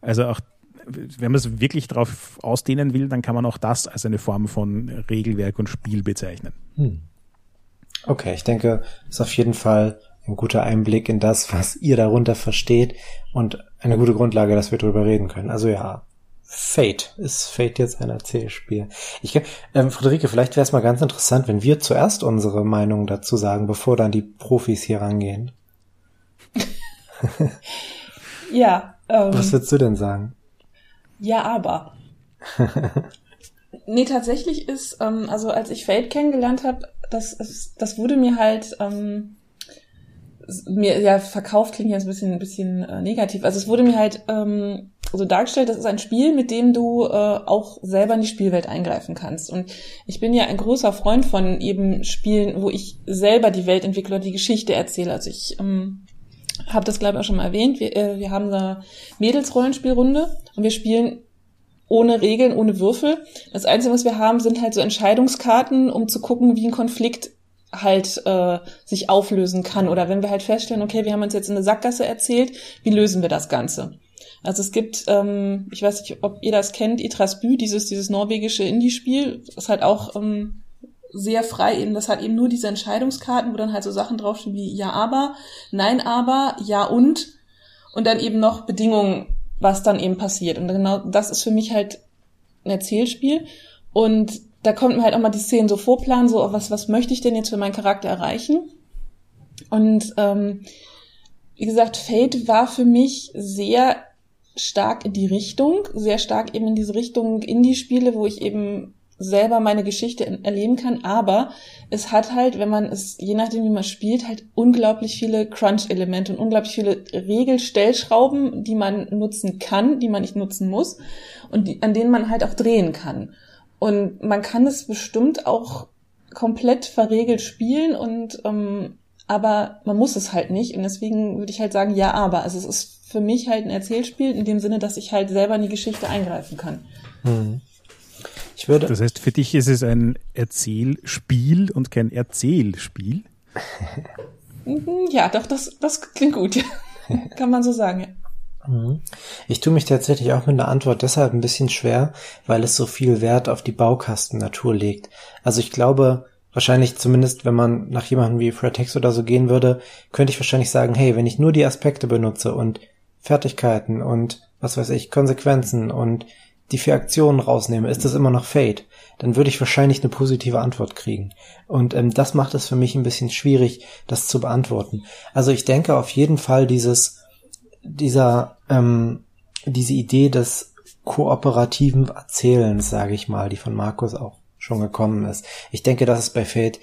Also auch wenn man es wirklich darauf ausdehnen will, dann kann man auch das als eine Form von Regelwerk und Spiel bezeichnen. Hm. Okay, ich denke, ist auf jeden Fall ein guter Einblick in das, was ihr darunter versteht und eine gute Grundlage, dass wir darüber reden können. Also ja, Fate. Ist Fate jetzt ein Erzählspiel? Ich, ähm, Friederike, vielleicht wäre es mal ganz interessant, wenn wir zuerst unsere Meinung dazu sagen, bevor dann die Profis hier rangehen. ja. Ähm, Was würdest du denn sagen? Ja, aber. nee, tatsächlich ist, ähm, also als ich Fate kennengelernt habe, das, das wurde mir halt ähm, mir ja verkauft klingt jetzt ein bisschen ein bisschen äh, negativ. Also es wurde mir halt ähm, so dargestellt, das ist ein Spiel, mit dem du äh, auch selber in die Spielwelt eingreifen kannst. Und ich bin ja ein großer Freund von eben Spielen, wo ich selber die Welt entwickle oder die Geschichte erzähle. Also ich ähm, habe das glaube ich auch schon mal erwähnt. Wir, äh, wir haben eine Mädelsrollenspielrunde und wir spielen ohne Regeln, ohne Würfel. Das Einzige, was wir haben, sind halt so Entscheidungskarten, um zu gucken, wie ein Konflikt halt äh, sich auflösen kann. Oder wenn wir halt feststellen, okay, wir haben uns jetzt in eine Sackgasse erzählt, wie lösen wir das Ganze? Also es gibt, ähm, ich weiß nicht, ob ihr das kennt, Itrasby, dieses, dieses norwegische Indie-Spiel, das halt auch ähm, sehr frei eben, das hat eben nur diese Entscheidungskarten, wo dann halt so Sachen draufstehen wie ja, aber, nein, aber, ja und und dann eben noch Bedingungen, was dann eben passiert. Und genau das ist für mich halt ein Erzählspiel. Und da kommt mir halt auch mal die Szenen so vorplanen, so was, was möchte ich denn jetzt für meinen Charakter erreichen? Und ähm, wie gesagt, Fate war für mich sehr stark in die Richtung, sehr stark eben in diese Richtung Indie-Spiele, wo ich eben selber meine Geschichte erleben kann, aber es hat halt, wenn man es, je nachdem wie man spielt, halt unglaublich viele Crunch-Elemente und unglaublich viele Regelstellschrauben, die man nutzen kann, die man nicht nutzen muss und die, an denen man halt auch drehen kann. Und man kann es bestimmt auch komplett verregelt spielen und ähm, aber man muss es halt nicht und deswegen würde ich halt sagen, ja, aber. Also es ist für mich halt ein Erzählspiel in dem Sinne, dass ich halt selber in die Geschichte eingreifen kann. Hm. Ich würde das heißt, für dich ist es ein Erzählspiel und kein Erzählspiel? Mhm, ja, doch, das, das klingt gut. Kann man so sagen, ja. Mhm. Ich tue mich tatsächlich auch mit der Antwort deshalb ein bisschen schwer, weil es so viel Wert auf die Baukastennatur legt. Also ich glaube, wahrscheinlich zumindest, wenn man nach jemandem wie Fred Hicks oder so gehen würde, könnte ich wahrscheinlich sagen, hey, wenn ich nur die Aspekte benutze und Fertigkeiten und was weiß ich, Konsequenzen und die vier Aktionen rausnehme, ist das immer noch Fate, dann würde ich wahrscheinlich eine positive Antwort kriegen. Und ähm, das macht es für mich ein bisschen schwierig, das zu beantworten. Also ich denke auf jeden Fall dieses, dieser, ähm, diese Idee des kooperativen Erzählens, sage ich mal, die von Markus auch schon gekommen ist. Ich denke, das ist bei Fate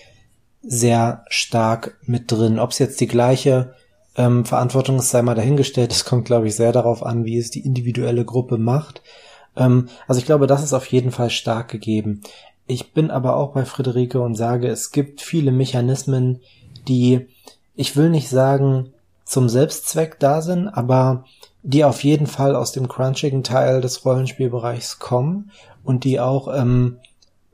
sehr stark mit drin. Ob es jetzt die gleiche ähm, Verantwortung ist, sei mal dahingestellt. Es kommt, glaube ich, sehr darauf an, wie es die individuelle Gruppe macht. Ähm, also ich glaube, das ist auf jeden Fall stark gegeben. Ich bin aber auch bei Friederike und sage, es gibt viele Mechanismen, die, ich will nicht sagen, zum Selbstzweck da sind, aber die auf jeden Fall aus dem crunchigen Teil des Rollenspielbereichs kommen und die auch ähm,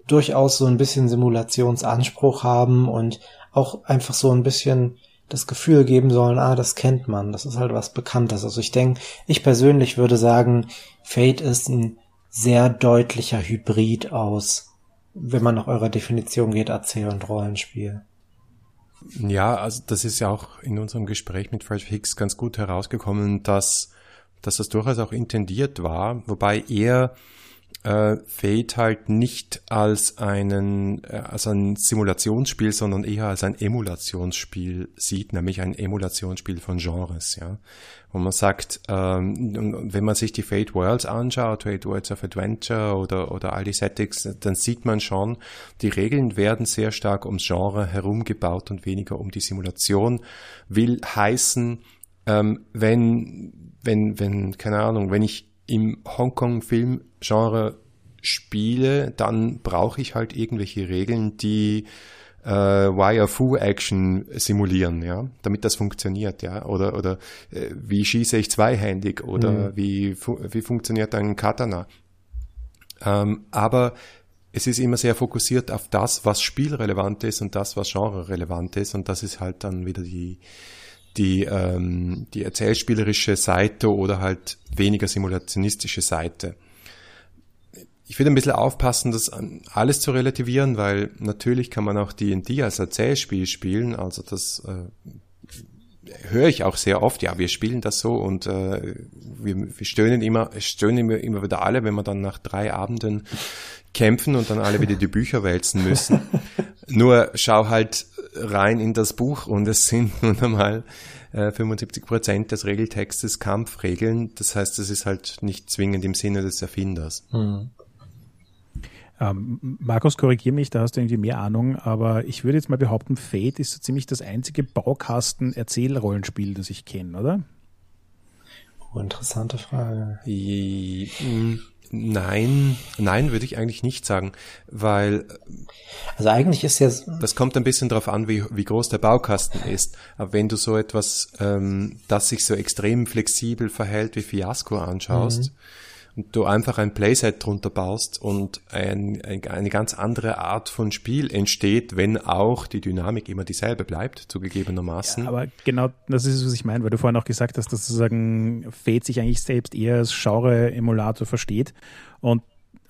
durchaus so ein bisschen Simulationsanspruch haben und auch einfach so ein bisschen das Gefühl geben sollen, ah, das kennt man, das ist halt was Bekanntes. Also ich denke, ich persönlich würde sagen, Fate ist ein sehr deutlicher Hybrid aus, wenn man nach eurer Definition geht, Erzähl- und Rollenspiel. Ja, also das ist ja auch in unserem Gespräch mit Fred Hicks ganz gut herausgekommen, dass, dass das durchaus auch intendiert war, wobei er äh, Fate halt nicht als einen äh, als ein Simulationsspiel, sondern eher als ein Emulationsspiel sieht, nämlich ein Emulationsspiel von Genres, ja. Wo man sagt, ähm, wenn man sich die Fate Worlds anschaut, Fate Worlds of Adventure oder, oder all die Settings, dann sieht man schon, die Regeln werden sehr stark ums Genre herumgebaut und weniger um die Simulation. Will heißen, ähm, wenn, wenn, wenn, keine Ahnung, wenn ich im Hongkong-Film-Genre spiele, dann brauche ich halt irgendwelche Regeln, die äh, Wire-Fu-Action simulieren, ja, damit das funktioniert, ja, oder oder äh, wie schieße ich zweihändig oder mhm. wie fu wie funktioniert ein Katana. Ähm, aber es ist immer sehr fokussiert auf das, was spielrelevant ist und das, was genre-relevant ist und das ist halt dann wieder die die, ähm, die erzählspielerische Seite oder halt weniger simulationistische Seite. Ich würde ein bisschen aufpassen, das alles zu relativieren, weil natürlich kann man auch D&D als Erzählspiel spielen, also das äh, höre ich auch sehr oft, ja, wir spielen das so und äh, wir, wir stöhnen immer, stöhnen immer, immer wieder alle, wenn wir dann nach drei Abenden kämpfen und dann alle wieder die Bücher wälzen müssen. Nur schau halt rein in das Buch und es sind nun einmal äh, 75 Prozent des Regeltextes Kampfregeln. Das heißt, es ist halt nicht zwingend im Sinne des Erfinders. Mhm. Ähm, Markus, korrigier mich, da hast du irgendwie mehr Ahnung, aber ich würde jetzt mal behaupten, Fate ist so ziemlich das einzige Baukasten-Erzählrollenspiel, das ich kenne, oder? Oh, interessante Frage. Nein, nein, würde ich eigentlich nicht sagen, weil also eigentlich ist ja das kommt ein bisschen darauf an, wie, wie groß der Baukasten ist. Aber wenn du so etwas, ähm, das sich so extrem flexibel verhält wie Fiasco anschaust, mhm und du einfach ein Playset drunter baust und ein, ein, eine ganz andere Art von Spiel entsteht, wenn auch die Dynamik immer dieselbe bleibt, zugegebenermaßen. Ja, aber genau das ist es, was ich meine, weil du vorhin auch gesagt hast, dass sozusagen Fate sich eigentlich selbst eher als Genre-Emulator versteht und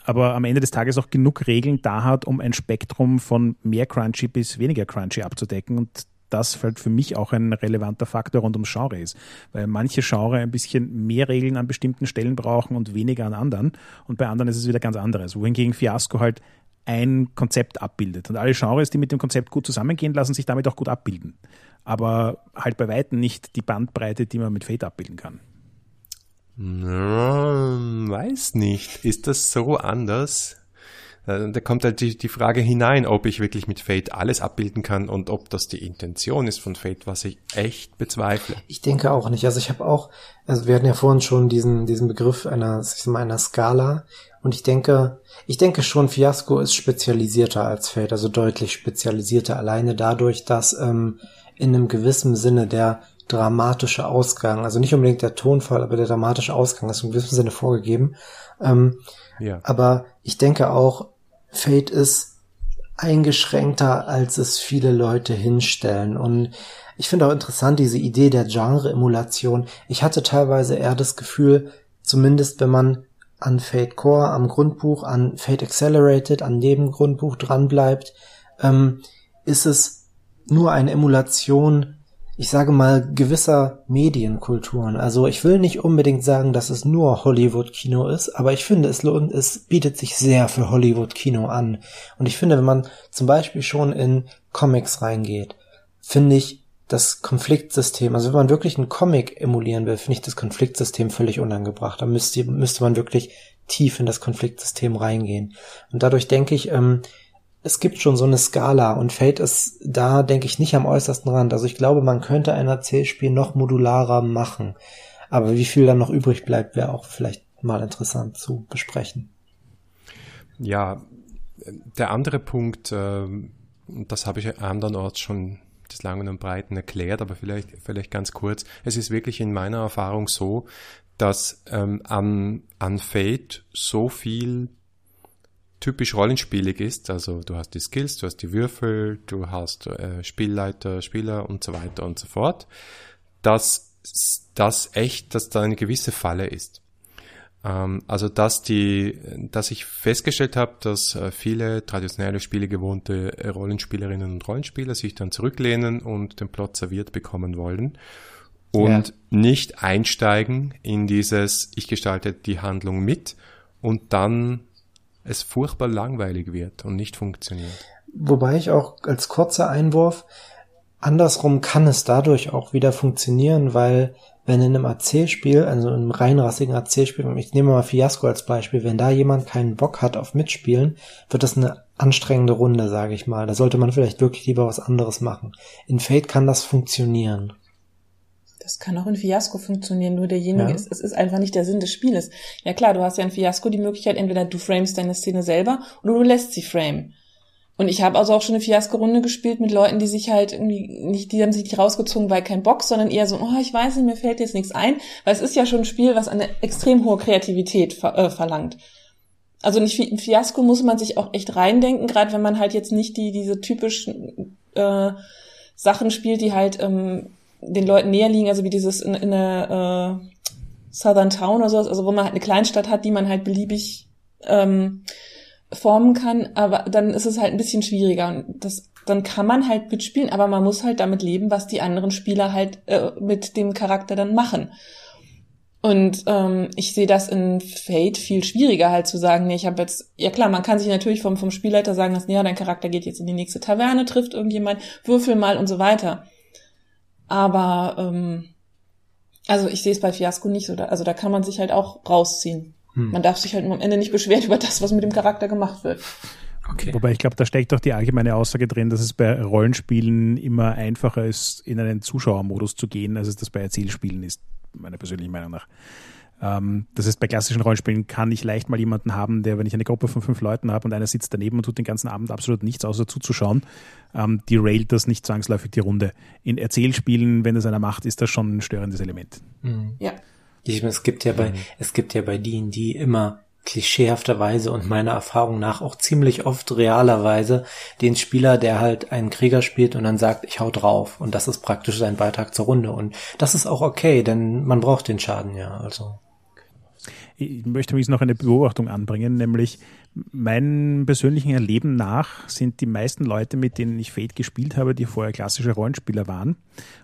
aber am Ende des Tages auch genug Regeln da hat, um ein Spektrum von mehr Crunchy bis weniger Crunchy abzudecken und das halt für mich auch ein relevanter Faktor rund ums Genre ist. Weil manche Genre ein bisschen mehr Regeln an bestimmten Stellen brauchen und weniger an anderen. Und bei anderen ist es wieder ganz anderes. Wohingegen Fiasco halt ein Konzept abbildet. Und alle Genres, die mit dem Konzept gut zusammengehen, lassen sich damit auch gut abbilden. Aber halt bei Weitem nicht die Bandbreite, die man mit Fate abbilden kann. Na, weiß nicht. Ist das so anders? Äh, da kommt halt die, die Frage hinein, ob ich wirklich mit Fate alles abbilden kann und ob das die Intention ist von Fate, was ich echt bezweifle. Ich denke auch nicht. Also ich habe auch, also wir hatten ja vorhin schon diesen, diesen Begriff einer, ich sag mal, einer Skala. Und ich denke, ich denke schon, Fiasco ist spezialisierter als Fate, also deutlich spezialisierter, alleine dadurch, dass ähm, in einem gewissen Sinne der dramatische Ausgang, also nicht unbedingt der Tonfall, aber der dramatische Ausgang ist in gewissem Sinne vorgegeben. Ähm, ja. Aber ich denke auch, Fate ist eingeschränkter, als es viele Leute hinstellen. Und ich finde auch interessant diese Idee der Genre-Emulation. Ich hatte teilweise eher das Gefühl, zumindest wenn man an Fate Core, am Grundbuch, an Fate Accelerated, an dem Grundbuch dranbleibt, ähm, ist es nur eine Emulation ich sage mal, gewisser Medienkulturen. Also ich will nicht unbedingt sagen, dass es nur Hollywood-Kino ist, aber ich finde, es lohnt, es bietet sich sehr für Hollywood-Kino an. Und ich finde, wenn man zum Beispiel schon in Comics reingeht, finde ich das Konfliktsystem, also wenn man wirklich einen Comic emulieren will, finde ich das Konfliktsystem völlig unangebracht. Da müsste, müsste man wirklich tief in das Konfliktsystem reingehen. Und dadurch denke ich, ähm, es gibt schon so eine Skala und Fate ist da, denke ich, nicht am äußersten Rand. Also ich glaube, man könnte ein Erzählspiel noch modularer machen. Aber wie viel dann noch übrig bleibt, wäre auch vielleicht mal interessant zu besprechen. Ja, der andere Punkt, äh, das habe ich andernorts schon des Langen und Breiten erklärt, aber vielleicht, vielleicht ganz kurz. Es ist wirklich in meiner Erfahrung so, dass ähm, an, an Fate so viel typisch rollenspielig ist. Also du hast die Skills, du hast die Würfel, du hast äh, Spielleiter, Spieler und so weiter und so fort, dass das echt, dass da eine gewisse Falle ist. Ähm, also dass die, dass ich festgestellt habe, dass äh, viele traditionelle Spiele gewohnte äh, Rollenspielerinnen und Rollenspieler sich dann zurücklehnen und den Plot serviert bekommen wollen und ja. nicht einsteigen in dieses, ich gestalte die Handlung mit und dann es furchtbar langweilig wird und nicht funktioniert. Wobei ich auch als kurzer Einwurf, andersrum kann es dadurch auch wieder funktionieren, weil wenn in einem Erzählspiel, also in einem reinrassigen Erzählspiel, ich nehme mal Fiasco als Beispiel, wenn da jemand keinen Bock hat auf Mitspielen, wird das eine anstrengende Runde, sage ich mal. Da sollte man vielleicht wirklich lieber was anderes machen. In Fate kann das funktionieren. Das kann auch in Fiasco funktionieren, nur derjenige ja. ist, es ist einfach nicht der Sinn des Spieles. Ja klar, du hast ja in Fiasco die Möglichkeit, entweder du framest deine Szene selber oder du lässt sie frame. Und ich habe also auch schon eine Fiasko-Runde gespielt mit Leuten, die sich halt irgendwie nicht, die haben sich nicht rausgezogen, weil kein Bock, sondern eher so, oh, ich weiß nicht, mir fällt jetzt nichts ein, weil es ist ja schon ein Spiel, was eine extrem hohe Kreativität ver äh, verlangt. Also nicht ein Fiasko muss man sich auch echt reindenken, gerade wenn man halt jetzt nicht die diese typischen äh, Sachen spielt, die halt ähm, den Leuten näher liegen, also wie dieses in, in einer äh, Southern Town oder sowas, also wo man halt eine Kleinstadt hat, die man halt beliebig ähm, formen kann, aber dann ist es halt ein bisschen schwieriger und das dann kann man halt mitspielen, aber man muss halt damit leben, was die anderen Spieler halt äh, mit dem Charakter dann machen. Und ähm, ich sehe das in Fate viel schwieriger halt zu sagen, nee, ich habe jetzt, ja klar, man kann sich natürlich vom, vom Spielleiter sagen, dass, ja, dein Charakter geht jetzt in die nächste Taverne, trifft irgendjemand, würfel mal und so weiter. Aber ähm, also ich sehe es bei Fiasco nicht so, da, also da kann man sich halt auch rausziehen. Hm. Man darf sich halt am Ende nicht beschweren über das, was mit dem Charakter gemacht wird. Okay. Wobei ich glaube, da steckt doch die allgemeine Aussage drin, dass es bei Rollenspielen immer einfacher ist, in einen Zuschauermodus zu gehen, als es das bei Erzählspielen ist, meiner persönlichen Meinung nach. Ähm, das heißt, bei klassischen Rollenspielen kann ich leicht mal jemanden haben, der, wenn ich eine Gruppe von fünf Leuten habe und einer sitzt daneben und tut den ganzen Abend absolut nichts außer zuzuschauen, ähm, die railt das nicht zwangsläufig die Runde. In Erzählspielen, wenn es einer macht, ist das schon ein störendes Element. Mhm. Ja. Ich, es gibt ja bei, mhm. es gibt ja bei D&D immer klischeehafterweise und meiner Erfahrung nach auch ziemlich oft realerweise den Spieler, der halt einen Krieger spielt und dann sagt, ich hau drauf. Und das ist praktisch sein Beitrag zur Runde. Und das ist auch okay, denn man braucht den Schaden ja, also. Ich möchte übrigens noch eine Beobachtung anbringen, nämlich meinem persönlichen Erleben nach sind die meisten Leute, mit denen ich Fate gespielt habe, die vorher klassische Rollenspieler waren,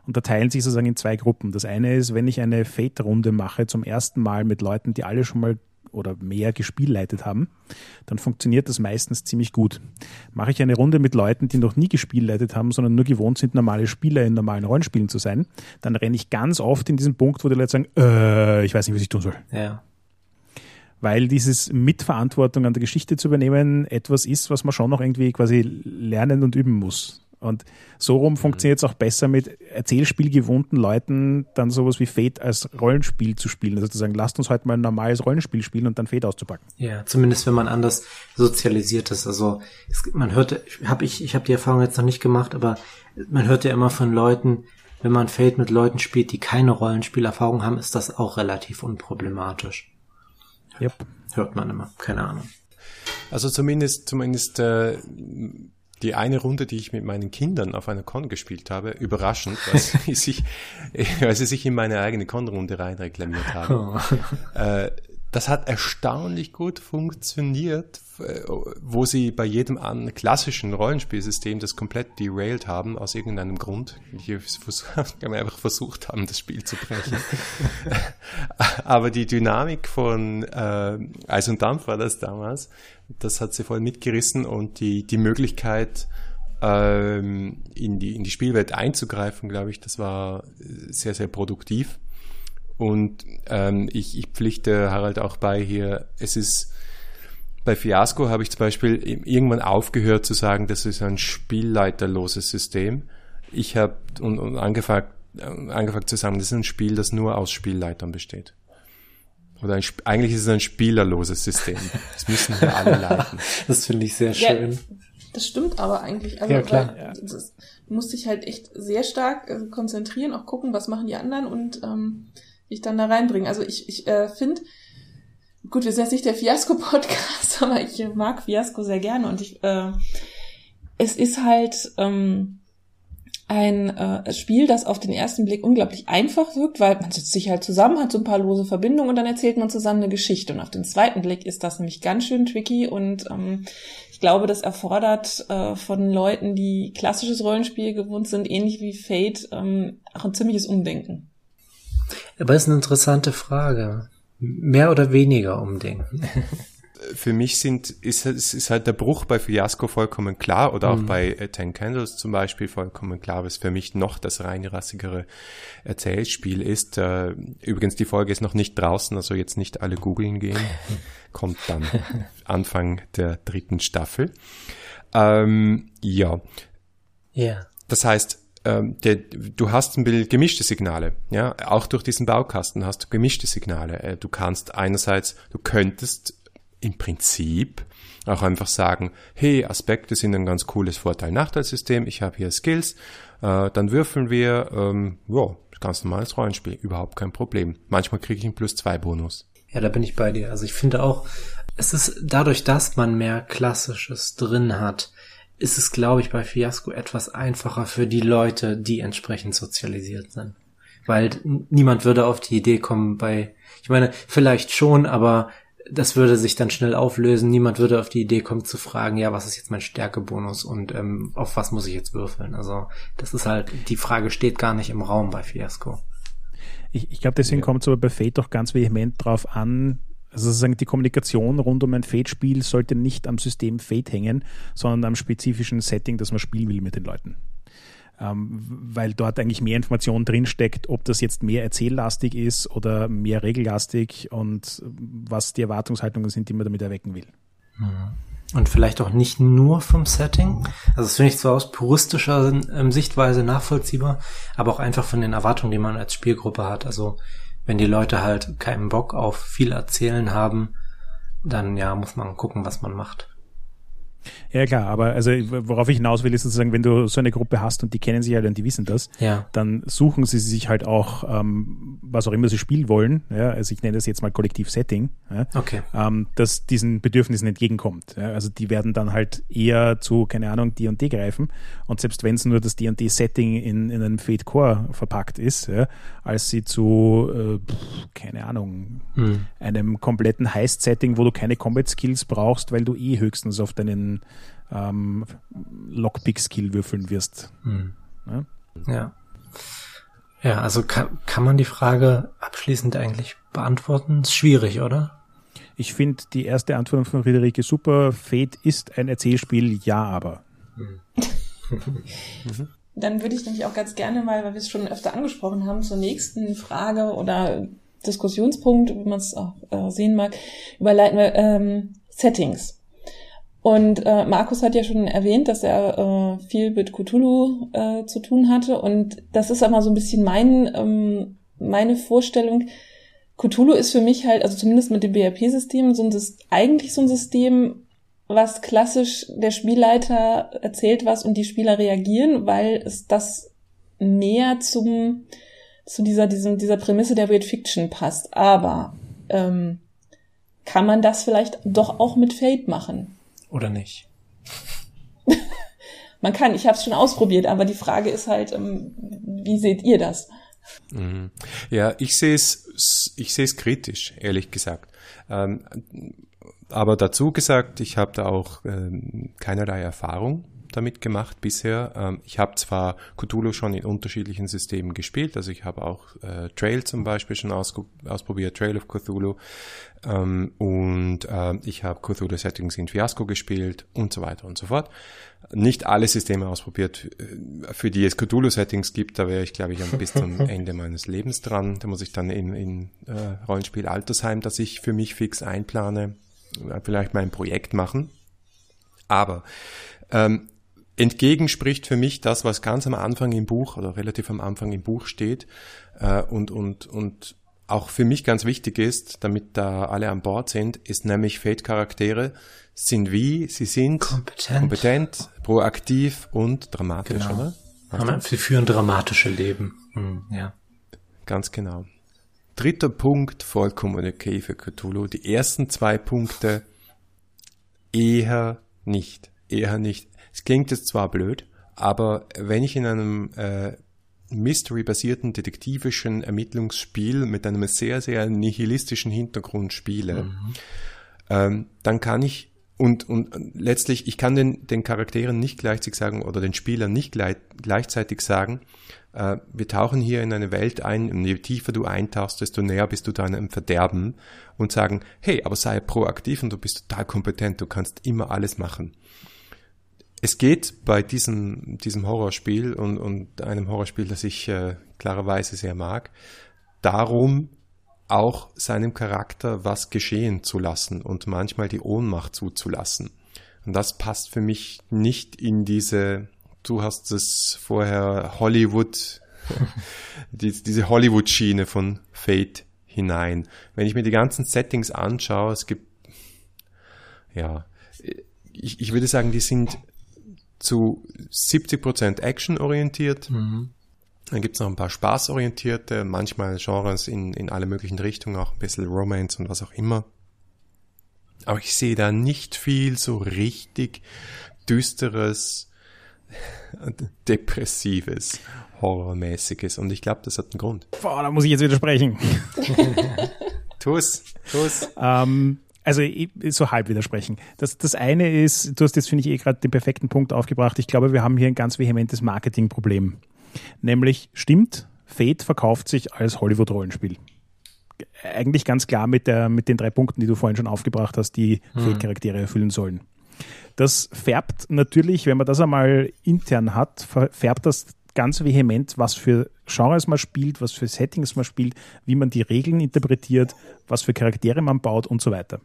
unterteilen sich sozusagen in zwei Gruppen. Das eine ist, wenn ich eine Fate-Runde mache, zum ersten Mal mit Leuten, die alle schon mal oder mehr gespielleitet haben, dann funktioniert das meistens ziemlich gut. Mache ich eine Runde mit Leuten, die noch nie gespielleitet haben, sondern nur gewohnt sind, normale Spieler in normalen Rollenspielen zu sein, dann renne ich ganz oft in diesen Punkt, wo die Leute sagen, äh, ich weiß nicht, was ich tun soll. Ja weil dieses Mitverantwortung an der Geschichte zu übernehmen etwas ist, was man schon noch irgendwie quasi lernen und üben muss. Und so rum funktioniert es auch besser mit Erzählspielgewohnten Leuten, dann sowas wie Fate als Rollenspiel zu spielen. Also zu sagen, lasst uns heute mal ein normales Rollenspiel spielen und dann Fate auszupacken. Ja, zumindest wenn man anders sozialisiert ist. Also es, man hört, habe ich, ich habe die Erfahrung jetzt noch nicht gemacht, aber man hört ja immer von Leuten, wenn man Fate mit Leuten spielt, die keine Rollenspielerfahrung haben, ist das auch relativ unproblematisch. Yep. Hört man immer, keine Ahnung. Also zumindest, zumindest äh, die eine Runde, die ich mit meinen Kindern auf einer Con gespielt habe, überraschend, weil sie sich, weil sie sich in meine eigene Con-Runde reinreklamiert haben. Oh. Äh, das hat erstaunlich gut funktioniert, wo sie bei jedem an klassischen Rollenspielsystem das komplett derailed haben, aus irgendeinem Grund. Die einfach versucht haben, das Spiel zu brechen. Aber die Dynamik von äh, Eis und Dampf war das damals, das hat sie voll mitgerissen und die, die Möglichkeit, ähm, in, die, in die Spielwelt einzugreifen, glaube ich, das war sehr, sehr produktiv. Und ähm, ich, ich pflichte Harald auch bei hier, es ist bei Fiasco habe ich zum Beispiel irgendwann aufgehört zu sagen, das ist ein spielleiterloses System. Ich habe und, und angefangen, äh, angefangen zu sagen, das ist ein Spiel, das nur aus Spielleitern besteht. Oder ein, eigentlich ist es ein spielerloses System. Das müssen wir alle leiten. Das finde ich sehr schön. Ja, das stimmt aber eigentlich. Also, ja, klar. Ja. Das, du musst dich halt echt sehr stark äh, konzentrieren, auch gucken, was machen die anderen und ähm, dich dann da reinbringen. Also ich, ich äh, finde, gut, wir sind jetzt nicht der Fiasco-Podcast, aber ich mag Fiasco sehr gerne und ich, äh, es ist halt ähm, ein äh, Spiel, das auf den ersten Blick unglaublich einfach wirkt, weil man sitzt sich halt zusammen, hat so ein paar lose Verbindungen und dann erzählt man zusammen eine Geschichte. Und auf den zweiten Blick ist das nämlich ganz schön tricky und ähm, ich glaube, das erfordert äh, von Leuten, die klassisches Rollenspiel gewohnt sind, ähnlich wie Fate, ähm, auch ein ziemliches Umdenken. Aber es ist eine interessante Frage. Mehr oder weniger umdenken. Für mich sind, ist, ist halt der Bruch bei Fiasco vollkommen klar oder auch mhm. bei äh, Ten Candles zum Beispiel vollkommen klar, was für mich noch das reinrassigere Erzählspiel ist. Äh, übrigens, die Folge ist noch nicht draußen, also jetzt nicht alle googeln gehen. Kommt dann Anfang der dritten Staffel. Ähm, ja. Ja. Yeah. Das heißt, ähm, der, du hast ein bisschen gemischte Signale, ja, auch durch diesen Baukasten hast du gemischte Signale. Äh, du kannst einerseits, du könntest im Prinzip auch einfach sagen, hey, Aspekte sind ein ganz cooles Vorteil-Nachteilsystem, ich habe hier Skills, äh, dann würfeln wir, ähm, ja, ganz normales Rollenspiel, überhaupt kein Problem. Manchmal kriege ich einen plus zwei Bonus. Ja, da bin ich bei dir. Also ich finde auch, es ist dadurch, dass man mehr Klassisches drin hat, ist es, glaube ich, bei Fiasco etwas einfacher für die Leute, die entsprechend sozialisiert sind. Weil niemand würde auf die Idee kommen bei, ich meine, vielleicht schon, aber das würde sich dann schnell auflösen. Niemand würde auf die Idee kommen zu fragen, ja, was ist jetzt mein Stärkebonus und ähm, auf was muss ich jetzt würfeln? Also das ist halt, die Frage steht gar nicht im Raum bei Fiasco. Ich, ich glaube, deswegen ja. kommt es aber bei Fate doch ganz vehement drauf an, also sozusagen die Kommunikation rund um ein Fate-Spiel sollte nicht am System Fate hängen, sondern am spezifischen Setting, das man spielen will mit den Leuten. Ähm, weil dort eigentlich mehr Information drinsteckt, ob das jetzt mehr erzähllastig ist oder mehr regellastig und was die Erwartungshaltungen sind, die man damit erwecken will. Mhm. Und vielleicht auch nicht nur vom Setting. Also das finde ich zwar aus puristischer ähm, Sichtweise nachvollziehbar, aber auch einfach von den Erwartungen, die man als Spielgruppe hat. Also wenn die Leute halt keinen Bock auf viel erzählen haben, dann ja, muss man gucken, was man macht. Ja, klar, aber also worauf ich hinaus will, ist sozusagen, wenn du so eine Gruppe hast und die kennen sich halt und die wissen das, ja. dann suchen sie sich halt auch, ähm, was auch immer sie spielen wollen, ja, also ich nenne das jetzt mal Kollektiv-Setting, ja, okay. ähm, das diesen Bedürfnissen entgegenkommt. Ja, also die werden dann halt eher zu, keine Ahnung, D&D greifen und selbst wenn es nur das D&D-Setting in, in einem Fate Core verpackt ist, ja, als sie zu, äh, keine Ahnung, hm. einem kompletten Heist-Setting, wo du keine Combat-Skills brauchst, weil du eh höchstens auf deinen ähm, Lockpick-Skill würfeln wirst. Hm. Ja? ja. Ja, also kann, kann man die Frage abschließend eigentlich beantworten? Ist schwierig, oder? Ich finde die erste Antwort von Friederike super. Fate ist ein Erzählspiel, ja, aber. Hm. Dann würde ich nämlich auch ganz gerne mal, weil wir es schon öfter angesprochen haben, zur nächsten Frage oder Diskussionspunkt, wie man es auch äh, sehen mag, überleiten wir ähm, Settings. Und äh, Markus hat ja schon erwähnt, dass er äh, viel mit Cthulhu äh, zu tun hatte. Und das ist aber so ein bisschen mein, ähm, meine Vorstellung. Cthulhu ist für mich halt, also zumindest mit dem BRP-System, so ein, eigentlich so ein System, was klassisch der Spielleiter erzählt was und die Spieler reagieren, weil es das näher zum, zu dieser, diesem, dieser Prämisse der Weird Fiction passt. Aber ähm, kann man das vielleicht doch auch mit Fate machen? Oder nicht? Man kann, ich habe es schon ausprobiert, aber die Frage ist halt, ähm, wie seht ihr das? Mhm. Ja, ich sehe es, ich sehe es kritisch, ehrlich gesagt. Ähm, aber dazu gesagt, ich habe da auch ähm, keinerlei Erfahrung damit gemacht bisher. Ähm, ich habe zwar Cthulhu schon in unterschiedlichen Systemen gespielt, also ich habe auch äh, Trail zum Beispiel schon aus, ausprobiert, Trail of Cthulhu, ähm, und äh, ich habe Cthulhu Settings in Fiasco gespielt und so weiter und so fort. Nicht alle Systeme ausprobiert, äh, für die es Cthulhu Settings gibt, da wäre ich glaube ich bis zum Ende meines Lebens dran. Da muss ich dann in, in äh, Rollenspiel Altersheim, das ich für mich fix einplane, vielleicht mein Projekt machen. Aber ähm, entgegen spricht für mich das, was ganz am Anfang im Buch oder relativ am Anfang im Buch steht äh, und, und, und auch für mich ganz wichtig ist, damit da alle an Bord sind, ist nämlich Fate-Charaktere sind wie, sie sind kompetent, kompetent proaktiv und dramatisch, genau. oder? Haben, sie führen dramatische Leben. Hm, ja. Ganz genau. Dritter Punkt, vollkommen okay für Cthulhu. Die ersten zwei Punkte eher nicht. Eher nicht. Es klingt jetzt zwar blöd, aber wenn ich in einem äh, Mystery-basierten detektivischen Ermittlungsspiel mit einem sehr, sehr nihilistischen Hintergrund spiele, mhm. ähm, dann kann ich und, und letztlich, ich kann den, den Charakteren nicht gleichzeitig sagen oder den Spielern nicht gleich, gleichzeitig sagen, äh, wir tauchen hier in eine Welt ein und je tiefer du eintauchst, desto näher bist du deinem Verderben und sagen, hey, aber sei proaktiv und du bist total kompetent, du kannst immer alles machen. Es geht bei diesem, diesem Horrorspiel und, und einem Horrorspiel, das ich äh, klarerweise sehr mag, darum, auch seinem Charakter was geschehen zu lassen und manchmal die Ohnmacht zuzulassen. Und das passt für mich nicht in diese, du hast es vorher Hollywood, die, diese Hollywood-Schiene von Fate hinein. Wenn ich mir die ganzen Settings anschaue, es gibt, ja, ich, ich würde sagen, die sind zu 70% Action orientiert. Mhm. Dann gibt's noch ein paar spaßorientierte, manchmal Genres in, in alle möglichen Richtungen, auch ein bisschen Romance und was auch immer. Aber ich sehe da nicht viel so richtig düsteres, depressives, horrormäßiges. Und ich glaube, das hat einen Grund. Boah, da muss ich jetzt widersprechen. tu's, tu's. Ähm, also so halb widersprechen. Das, das eine ist, du hast jetzt, finde ich, eh gerade den perfekten Punkt aufgebracht. Ich glaube, wir haben hier ein ganz vehementes Marketingproblem. Nämlich, stimmt, Fate verkauft sich als Hollywood-Rollenspiel. Eigentlich ganz klar mit, der, mit den drei Punkten, die du vorhin schon aufgebracht hast, die hm. Fate-Charaktere erfüllen sollen. Das färbt natürlich, wenn man das einmal intern hat, färbt das ganz vehement, was für Genres man spielt, was für Settings man spielt, wie man die Regeln interpretiert, was für Charaktere man baut und so weiter.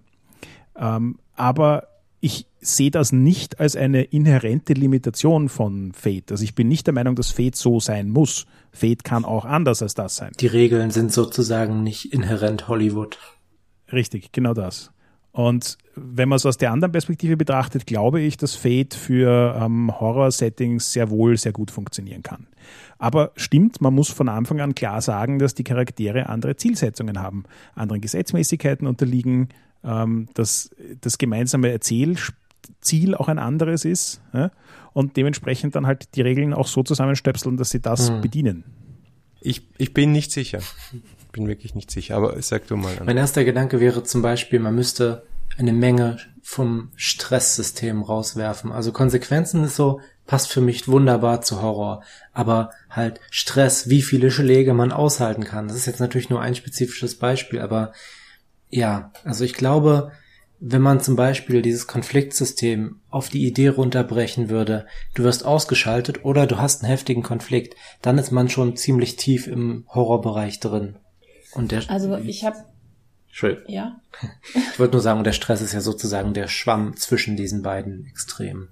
Ähm, aber ich sehe das nicht als eine inhärente Limitation von Fate. Also ich bin nicht der Meinung, dass Fate so sein muss. Fate kann auch anders als das sein. Die Regeln sind sozusagen nicht inhärent Hollywood. Richtig, genau das. Und wenn man es aus der anderen Perspektive betrachtet, glaube ich, dass Fate für ähm, Horror-Settings sehr wohl sehr gut funktionieren kann. Aber stimmt, man muss von Anfang an klar sagen, dass die Charaktere andere Zielsetzungen haben, anderen Gesetzmäßigkeiten unterliegen, ähm, dass das gemeinsame Erzählziel auch ein anderes ist ja? und dementsprechend dann halt die Regeln auch so zusammenstöpseln, dass sie das hm. bedienen. Ich, ich bin nicht sicher. Bin wirklich nicht sicher, aber sag du mal. An. Mein erster Gedanke wäre zum Beispiel, man müsste eine Menge vom Stresssystem rauswerfen. Also Konsequenzen ist so, passt für mich wunderbar zu Horror. Aber halt Stress, wie viele Schläge man aushalten kann. Das ist jetzt natürlich nur ein spezifisches Beispiel, aber ja, also ich glaube, wenn man zum Beispiel dieses Konfliktsystem auf die Idee runterbrechen würde, du wirst ausgeschaltet oder du hast einen heftigen Konflikt, dann ist man schon ziemlich tief im Horrorbereich drin. Und der also ich habe Entschuldigung. Ja. ich wollte nur sagen, der Stress ist ja sozusagen der Schwamm zwischen diesen beiden Extremen.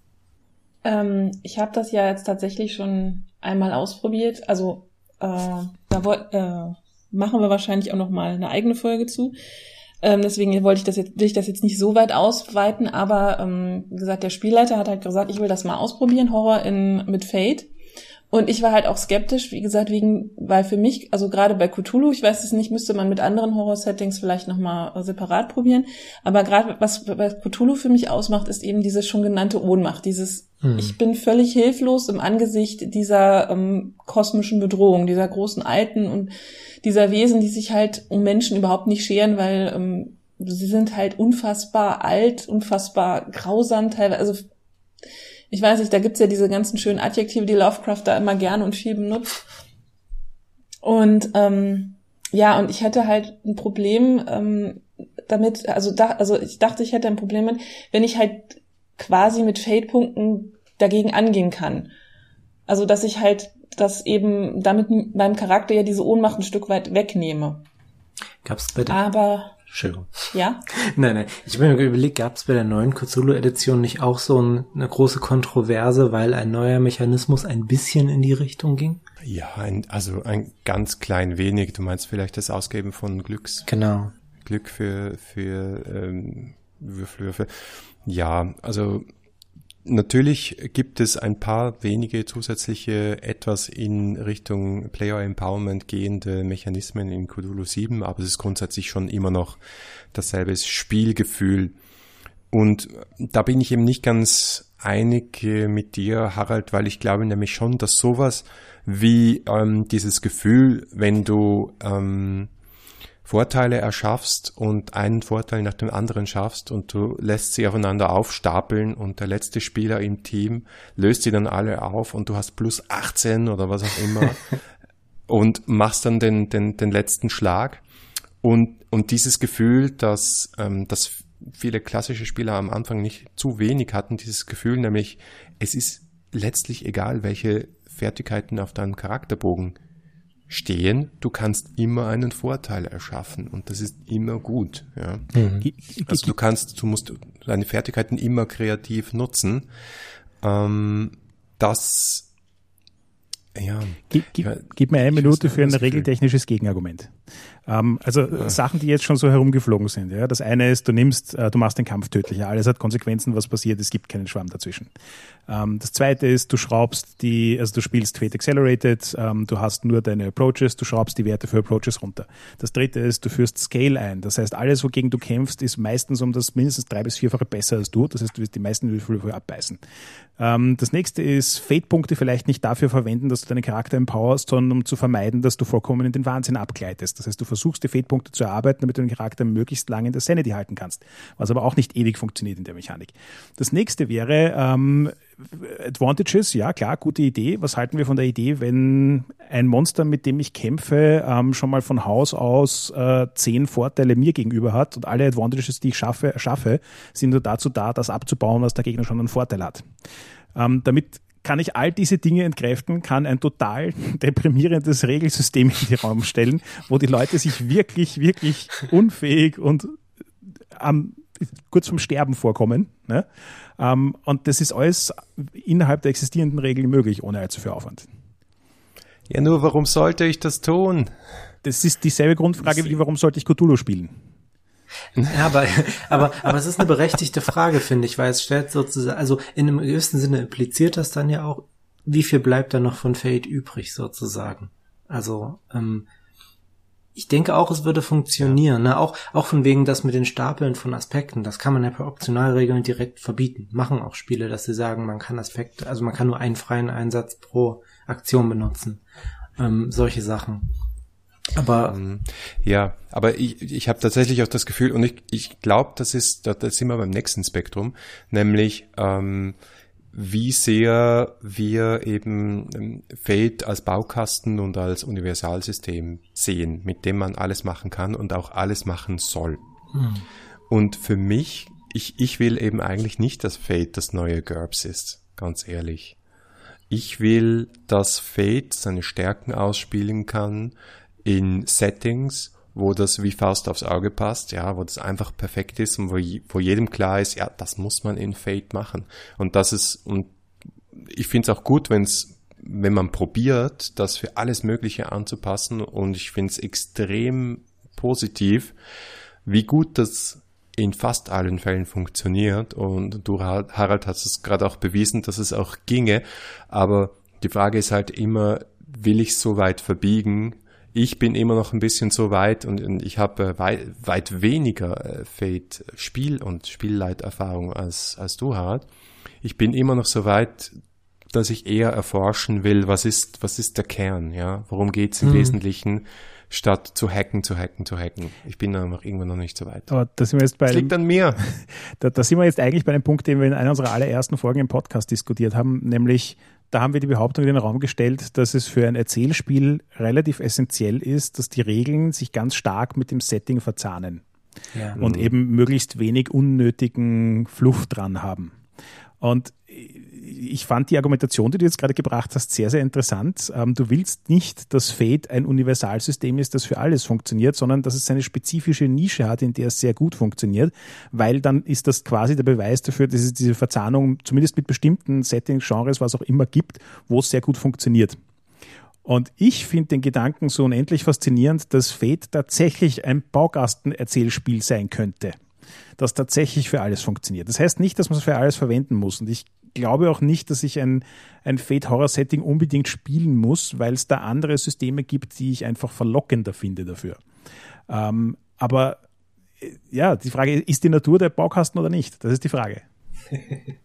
Ähm, ich habe das ja jetzt tatsächlich schon einmal ausprobiert. Also äh, da äh, machen wir wahrscheinlich auch noch mal eine eigene Folge zu. Ähm, deswegen wollte ich das jetzt, will ich das jetzt nicht so weit ausweiten, aber ähm, wie gesagt, der Spielleiter hat halt gesagt, ich will das mal ausprobieren, Horror in, mit Fate. Und ich war halt auch skeptisch, wie gesagt, wegen, weil für mich, also gerade bei Cthulhu, ich weiß es nicht, müsste man mit anderen Horror-Settings vielleicht nochmal separat probieren. Aber gerade was bei Cthulhu für mich ausmacht, ist eben diese schon genannte Ohnmacht, dieses, hm. ich bin völlig hilflos im Angesicht dieser ähm, kosmischen Bedrohung, dieser großen Alten und dieser Wesen, die sich halt um Menschen überhaupt nicht scheren, weil ähm, sie sind halt unfassbar alt, unfassbar grausam teilweise. Also ich weiß nicht, da gibt's ja diese ganzen schönen Adjektive, die Lovecraft da immer gerne und viel benutzt. Und ähm, ja, und ich hätte halt ein Problem ähm, damit, also da, also ich dachte, ich hätte ein Problem mit, wenn ich halt quasi mit Fade-Punkten dagegen angehen kann. Also dass ich halt das eben damit meinem Charakter ja diese Ohnmacht ein Stück weit wegnehme. Gab's bei der Aber Entschuldigung. ja, Nein, nein. Ich habe mir überlegt, gab es bei der neuen Cthulhu-Edition nicht auch so ein, eine große Kontroverse, weil ein neuer Mechanismus ein bisschen in die Richtung ging? Ja, ein, also ein ganz klein wenig. Du meinst vielleicht das Ausgeben von Glücks, Genau. Glück für, für ähm, Würfelwürfe. Ja, also natürlich gibt es ein paar wenige zusätzliche etwas in Richtung Player Empowerment gehende Mechanismen in Cthulhu 7, aber es ist grundsätzlich schon immer noch dasselbe Spielgefühl. Und da bin ich eben nicht ganz einig äh, mit dir, Harald, weil ich glaube nämlich schon, dass sowas wie ähm, dieses Gefühl, wenn du ähm, Vorteile erschaffst und einen Vorteil nach dem anderen schaffst und du lässt sie aufeinander aufstapeln und der letzte Spieler im Team löst sie dann alle auf und du hast plus 18 oder was auch immer und machst dann den, den, den letzten Schlag. Und, und dieses Gefühl, dass, ähm, dass viele klassische Spieler am Anfang nicht zu wenig hatten, dieses Gefühl, nämlich es ist letztlich egal, welche Fertigkeiten auf deinem Charakterbogen stehen, du kannst immer einen Vorteil erschaffen und das ist immer gut. Ja. Gi- Also du kannst, du musst deine Fertigkeiten immer kreativ nutzen. Ähm, das, ja, Gib, gib, Ja, gib mir eine Minute für ein regeltechnisches Gegenargument. Ähm, also äh, Sachen, die jetzt schon so herumgeflogen sind. Ja, das eine ist, du nimmst, äh, du machst den Kampf tödlicher. Alles hat Konsequenzen, was passiert. Es gibt keinen Schwamm dazwischen. Ähm, das zweite ist, du schraubst die, also du spielst Fate Accelerated. Ähm, du hast nur deine Approaches. Du schraubst die Werte für Approaches runter. Das dritte ist, du führst Scale ein. Das heißt, alles, wogegen du kämpfst, ist meistens um das mindestens drei bis vierfache besser als du. Das heißt, du wirst die meisten Würfel abbeißen. Ähm, das nächste ist, Fate-Punkte vielleicht nicht dafür verwenden, dass du deinen Charakter empowerst, sondern um zu vermeiden, dass du vollkommen in den Wahnsinn abgleitest. Das heißt, du versuchst die Fate-Punkte zu erarbeiten, damit du den Charakter möglichst lange in der Sanity halten kannst. Was aber auch nicht ewig funktioniert in der Mechanik. Das nächste wäre, ähm, Advantages, ja klar, gute Idee. Was halten wir von der Idee, wenn ein Monster, mit dem ich kämpfe, ähm, schon mal von Haus aus äh, zehn Vorteile mir gegenüber hat und alle Advantages, die ich schaffe, schaffe, sind nur dazu da, das abzubauen, was der Gegner schon einen Vorteil hat. Ähm, damit kann ich all diese Dinge entkräften, kann ein total deprimierendes Regelsystem in den Raum stellen, wo die Leute sich wirklich, wirklich unfähig und am, kurz vom Sterben vorkommen. Ne? Ähm, und das ist alles innerhalb der existierenden Regeln möglich, ohne allzu viel Aufwand. ja nur warum sollte ich das tun? Das ist dieselbe Grundfrage wie, warum sollte ich Cthulhu spielen? Ja, aber, aber, aber es ist eine berechtigte Frage, finde ich, weil es stellt sozusagen, also in einem gewissen Sinne impliziert das dann ja auch, wie viel bleibt da noch von Fate übrig, sozusagen. Also, ähm, ich denke auch, es würde funktionieren, ne? Auch, auch von wegen das mit den Stapeln von Aspekten, das kann man ja per Optionalregeln direkt verbieten. Machen auch Spiele, dass sie sagen, man kann Aspekte, also man kann nur einen freien Einsatz pro Aktion benutzen. Ähm, solche Sachen. Aber Ähm, Ja, aber ich, ich habe tatsächlich auch das Gefühl, und ich, ich glaube, das ist, da, da sind wir beim nächsten Spektrum, nämlich ähm, wie sehr wir eben ähm, Fate als Baukasten und als Universalsystem sehen, mit dem man alles machen kann und auch alles machen soll. Und für mich, ich, ich will eben eigentlich nicht, dass Fate das neue GURPS ist, ganz ehrlich. Ich will, dass Fate seine Stärken ausspielen kann in Settings, wo das wie Faust aufs Auge passt, ja, wo das einfach perfekt ist und wo, wo jedem klar ist, ja, das muss man in Fate machen. Und das ist, und ich finde es auch gut, wenn's, wenn man probiert, das für alles Mögliche anzupassen und ich finde es extrem positiv, wie gut das in fast allen Fällen funktioniert und du, Harald, hast es gerade auch bewiesen, dass es auch ginge, aber die Frage ist halt immer, will ich so weit verbiegen? Ich bin immer noch ein bisschen so weit und, und ich habe äh, weit, weit weniger äh, Fate Spiel und Spielleiterfahrung als, als du, Harald. Ich bin immer noch so weit, dass ich eher erforschen will, was ist, was ist der Kern, ja? Worum geht's im Wesentlichen? statt zu hacken, zu hacken, zu hacken. Ich bin da noch irgendwann noch nicht so weit. Aber da sind wir jetzt bei. Das liegt an mir. Da, da sind wir jetzt eigentlich bei einem Punkt, den wir in einer unserer allerersten Folgen im Podcast diskutiert haben, nämlich da haben wir die Behauptung in den Raum gestellt, dass es für ein Erzählspiel relativ essentiell ist, dass die Regeln sich ganz stark mit dem Setting verzahnen Ja. und eben möglichst wenig unnötigen Fluff dran haben. Und ich fand die Argumentation, die du jetzt gerade gebracht hast, sehr, sehr interessant. Ähm, du willst nicht, dass Fate ein Universalsystem ist, das für alles funktioniert, sondern dass es seine spezifische Nische hat, in der es sehr gut funktioniert, weil dann ist das quasi der Beweis dafür, dass es diese Verzahnung zumindest mit bestimmten Settings, Genres, was auch immer gibt, wo es sehr gut funktioniert. Und ich finde den Gedanken so unendlich faszinierend, dass Fate tatsächlich ein Baukasten-Erzählspiel sein könnte, das tatsächlich für alles funktioniert. Das heißt nicht, dass man es für alles verwenden muss. Und ich glaube auch nicht, dass ich ein, ein Fate-Horror-Setting unbedingt spielen muss, weil es da andere Systeme gibt, die ich einfach verlockender finde dafür. Ähm, aber äh, ja, die Frage ist, ist die Natur der Baukasten oder nicht? Das ist die Frage.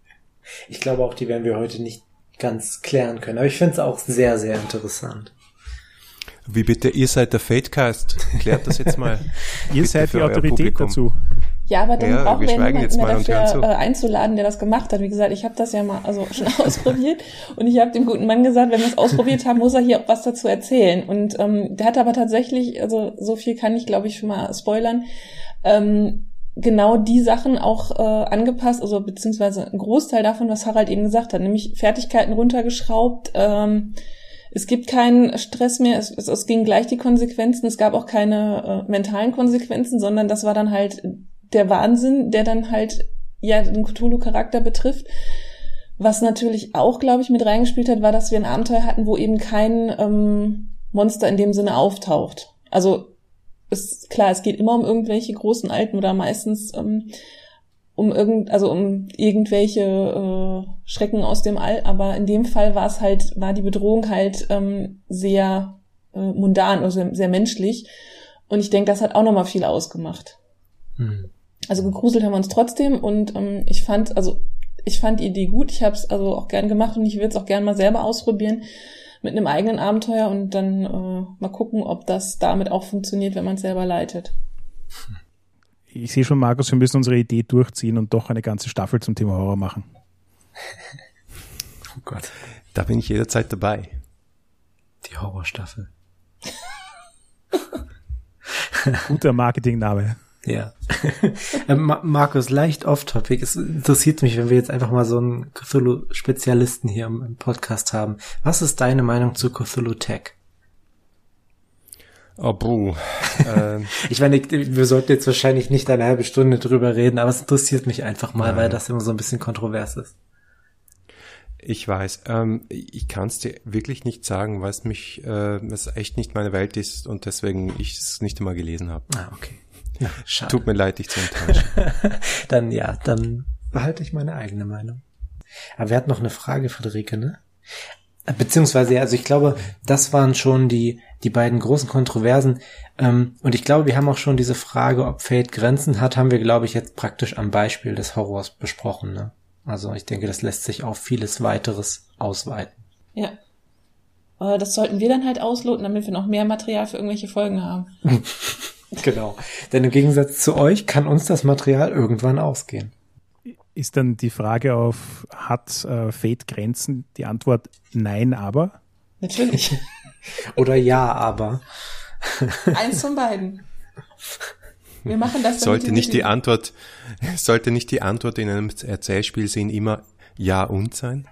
Ich glaube auch, die werden wir heute nicht ganz klären können. Aber ich finde es auch sehr, sehr interessant. Wie bitte, ihr seid der Fatecast. Klärt das jetzt mal. Ihr seid die Autorität dazu. Ja, aber dann Ja, brauchen wir schweigen niemanden jetzt mal und hören dafür zu. äh, einzuladen, der das gemacht hat. Wie gesagt, ich habe das ja mal also schon ausprobiert und ich habe dem guten Mann gesagt, wenn wir es ausprobiert haben, muss er hier auch was dazu erzählen. Und ähm, der hat aber tatsächlich, also so viel kann ich glaube ich schon mal spoilern, ähm, genau die Sachen auch äh, angepasst, also beziehungsweise ein Großteil davon, was Harald eben gesagt hat, nämlich Fertigkeiten runtergeschraubt. Ähm, es gibt keinen Stress mehr, es, es, es ging gleich die Konsequenzen, es gab auch keine äh, mentalen Konsequenzen, sondern das war dann halt der Wahnsinn, der dann halt ja den Cthulhu-Charakter betrifft. Was natürlich auch, glaube ich, mit reingespielt hat, war, dass wir ein Abenteuer hatten, wo eben kein ähm, Monster in dem Sinne auftaucht. Also ist klar, es geht immer um irgendwelche großen Alten oder meistens ähm, um irgend, also um irgendwelche äh, Schrecken aus dem All, aber in dem Fall war es halt, war die Bedrohung halt ähm, sehr äh, mundan, also sehr, sehr menschlich. Und ich denke, das hat auch nochmal viel ausgemacht. Hm. Also gegruselt haben wir uns trotzdem und ähm, ich fand, also ich fand die Idee gut, ich habe es also auch gern gemacht und ich will es auch gern mal selber ausprobieren mit einem eigenen Abenteuer und dann äh, mal gucken, ob das damit auch funktioniert, wenn man es selber leitet. Ich sehe schon, Markus, wir müssen unsere Idee durchziehen und doch eine ganze Staffel zum Thema Horror machen. Oh Gott. Da bin ich jederzeit dabei. Die Horrorstaffel. Guter Marketingname. Ja. Ähm, Ma- Markus, leicht off-topic. Es interessiert mich, wenn wir jetzt einfach mal so einen Cthulhu-Spezialisten hier im Podcast haben. Was ist deine Meinung zu Cthulhu Tech? Oh, Bru. ähm, Ich meine, wir sollten jetzt wahrscheinlich nicht eine halbe Stunde drüber reden, aber es interessiert mich einfach mal, weil das immer so ein bisschen kontrovers ist. ich weiß. Ähm, ich kann es dir wirklich nicht sagen, weil es mich, äh, es echt nicht meine Welt ist und deswegen ich es nicht einmal gelesen habe. Ah, okay. Ja, schade. Tut mir leid, dich zu enttäuschen. dann ja, dann behalte ich meine eigene Meinung. Aber wir hatten noch eine Frage, Friederike, ne? Beziehungsweise, ja, also ich glaube, das waren schon die, die beiden großen Kontroversen. Ähm, und ich glaube, wir haben auch schon diese Frage, ob Fate Grenzen hat, haben wir, glaube ich, jetzt praktisch am Beispiel des Horrors besprochen. Ne? Also ich denke, das lässt sich auf vieles weiteres ausweiten. Ja. Das sollten wir dann halt ausloten, damit wir noch mehr Material für irgendwelche Folgen haben. Genau. Denn im Gegensatz zu euch kann uns das Material irgendwann ausgehen. Ist dann die Frage auf, hat äh, Fate Grenzen? Die Antwort nein, aber. Natürlich. Oder ja, aber. Eins von beiden. Wir machen das. sollte nicht die Antwort, sollte nicht die Antwort in einem Erzählspiel sehen immer ja und sein?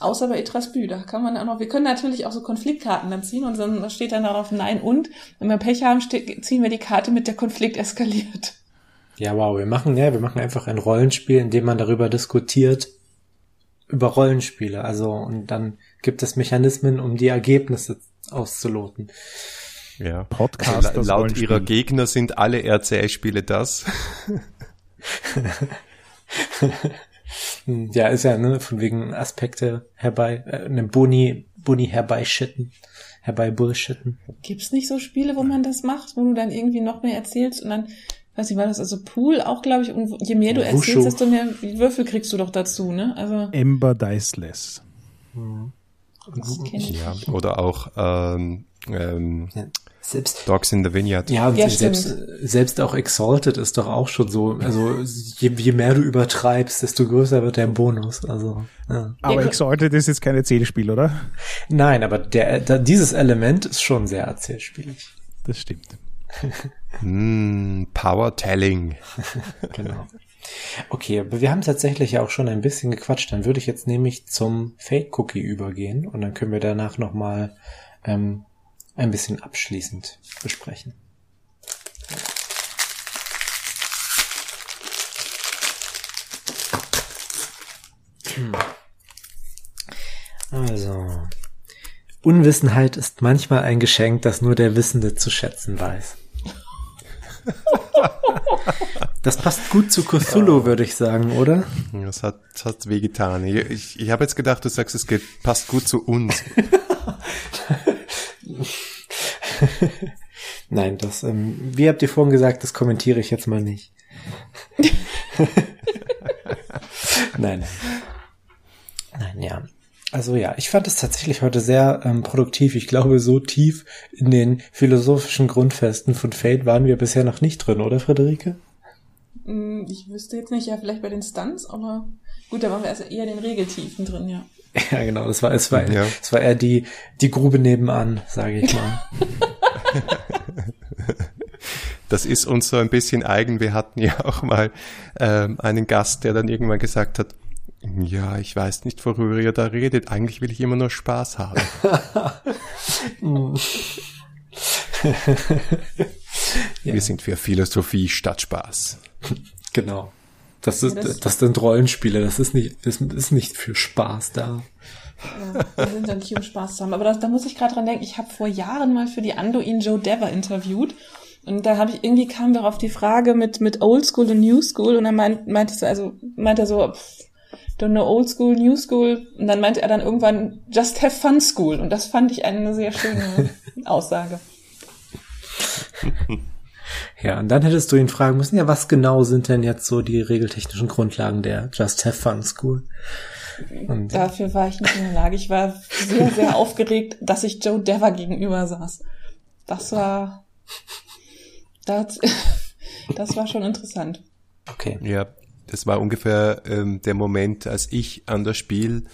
Außer bei Etrasbü, da kann man auch noch, wir können natürlich auch so Konfliktkarten dann ziehen und dann steht dann darauf Nein und. Wenn wir Pech haben, ziehen wir die Karte mit der Konflikt eskaliert. Ja, wow, wir machen, ja, wir machen einfach ein Rollenspiel, in dem man darüber diskutiert, über Rollenspiele. Also, und dann gibt es Mechanismen, um die Ergebnisse auszuloten. Ja. Podcast la- laut ihrer Gegner sind alle Erzählspiele das. Hm, Ja, ist ja, ne, von wegen Aspekte herbei, äh, eine Boni, Boni herbeischitten, herbei bullshitten. Gibt's nicht so Spiele, wo man das macht, wo du dann irgendwie noch mehr erzählst und dann, weiß ich, war das also Pool auch, glaube ich, und je mehr du Wushu. erzählst, desto mehr Würfel kriegst du doch dazu, ne? Also, Ember Diceless. das kenn ich Ja. Oder auch ähm, ähm, Ja. Selbst, Dogs in the Vineyard. ja, Ja, selbst, selbst auch Exalted ist doch auch schon so, also je, je mehr du übertreibst, desto größer wird der Bonus. Also, ja. Aber Ja, Exalted ist jetzt kein Erzählspiel, oder? Nein, aber der, da, dieses Element ist schon sehr erzählspielig. Das stimmt. Mm, Power Telling. Genau. Okay, aber wir haben tatsächlich ja auch schon ein bisschen gequatscht. Dann würde ich jetzt nämlich zum Fake-Cookie übergehen und dann können wir danach nochmal ähm, ein bisschen abschließend besprechen. Hm. Also, Unwissenheit ist manchmal ein Geschenk, das nur der Wissende zu schätzen weiß. Das passt gut zu Cthulhu, würde ich sagen, oder? Das hat, das hat wehgetan. Ich, ich, ich habe jetzt gedacht, du sagst, es geht, passt gut zu uns. Nein, das, ähm, wie habt ihr vorhin gesagt, das kommentiere ich jetzt mal nicht. nein, nein. Ja. Also ja, ich fand es tatsächlich heute sehr ähm, produktiv. Ich glaube, so tief in den philosophischen Grundfesten von Fate waren wir bisher noch nicht drin, oder Friederike? Hm, Ich wüsste jetzt nicht, ja, vielleicht bei den Stunts, aber gut, da waren wir also eher in den Regeltiefen drin, ja. Ja, genau. Das war, es war, Ja. es war eher die, die Grube nebenan, sage ich mal. Das ist uns so ein bisschen eigen. Wir hatten ja auch mal ähm, einen Gast, der dann irgendwann gesagt hat, ja, ich weiß nicht, worüber ihr da redet. Eigentlich will ich immer nur Spaß haben. Wir sind für Philosophie statt Spaß. genau. Das ist, Ja, das- das sind Rollenspiele. Das ist nicht, das ist nicht für Spaß da. Ja, wir sind dann nicht um Spaß zu haben. Aber das, da muss ich gerade dran denken, ich habe vor Jahren mal für die Anduin Joe Dever interviewt. Und da habe ich irgendwie kamen wir auf die Frage mit, mit Old School und New School und dann meint, meinte ich so, also meinte er so, pff, don't know Old School, New School. Und dann meinte er dann irgendwann Just have fun school. Und das fand ich eine sehr schöne Aussage. Ja, und dann hättest du ihn fragen müssen, ja, was genau sind denn jetzt so die regeltechnischen Grundlagen der Just Have Fun School? Und Dafür war ich nicht in der Lage. Ich war sehr, sehr aufgeregt, dass ich Joe Dever gegenüber saß. Das war, das, das war schon interessant. okay. Ja, das war ungefähr ähm, der Moment, als ich an das Spiel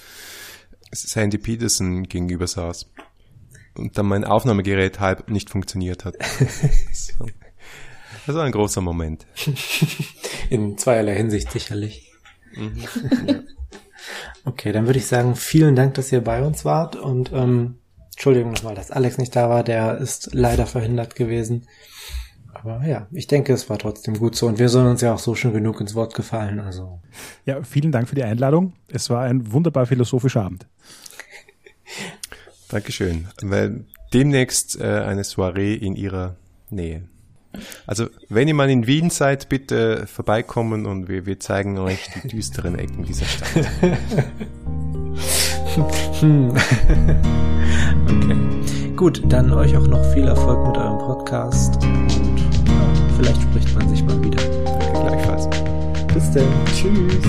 Sandy Peterson gegenüber saß und dann mein Aufnahmegerät halb nicht funktioniert hat. Das war ein großer Moment. In zweierlei Hinsicht sicherlich. Okay, dann würde ich sagen, vielen Dank, dass ihr bei uns wart und ähm, Entschuldigung nochmal, dass Alex nicht da war, der ist leider verhindert gewesen. Aber ja, ich denke, es war trotzdem gut so und wir sollen uns ja auch so schon genug ins Wort gefallen. Also Ja, vielen Dank für die Einladung. Es war ein wunderbar philosophischer Abend. Dankeschön. Weil demnächst äh, eine Soiree in ihrer Nähe. Also, wenn ihr mal in Wien seid, bitte vorbeikommen und wir, wir zeigen euch die düsteren Ecken dieser Stadt. okay. Gut, dann euch auch noch viel Erfolg mit eurem Podcast und ja, vielleicht spricht man sich mal wieder. Danke gleichfalls. Bis dann. Tschüss.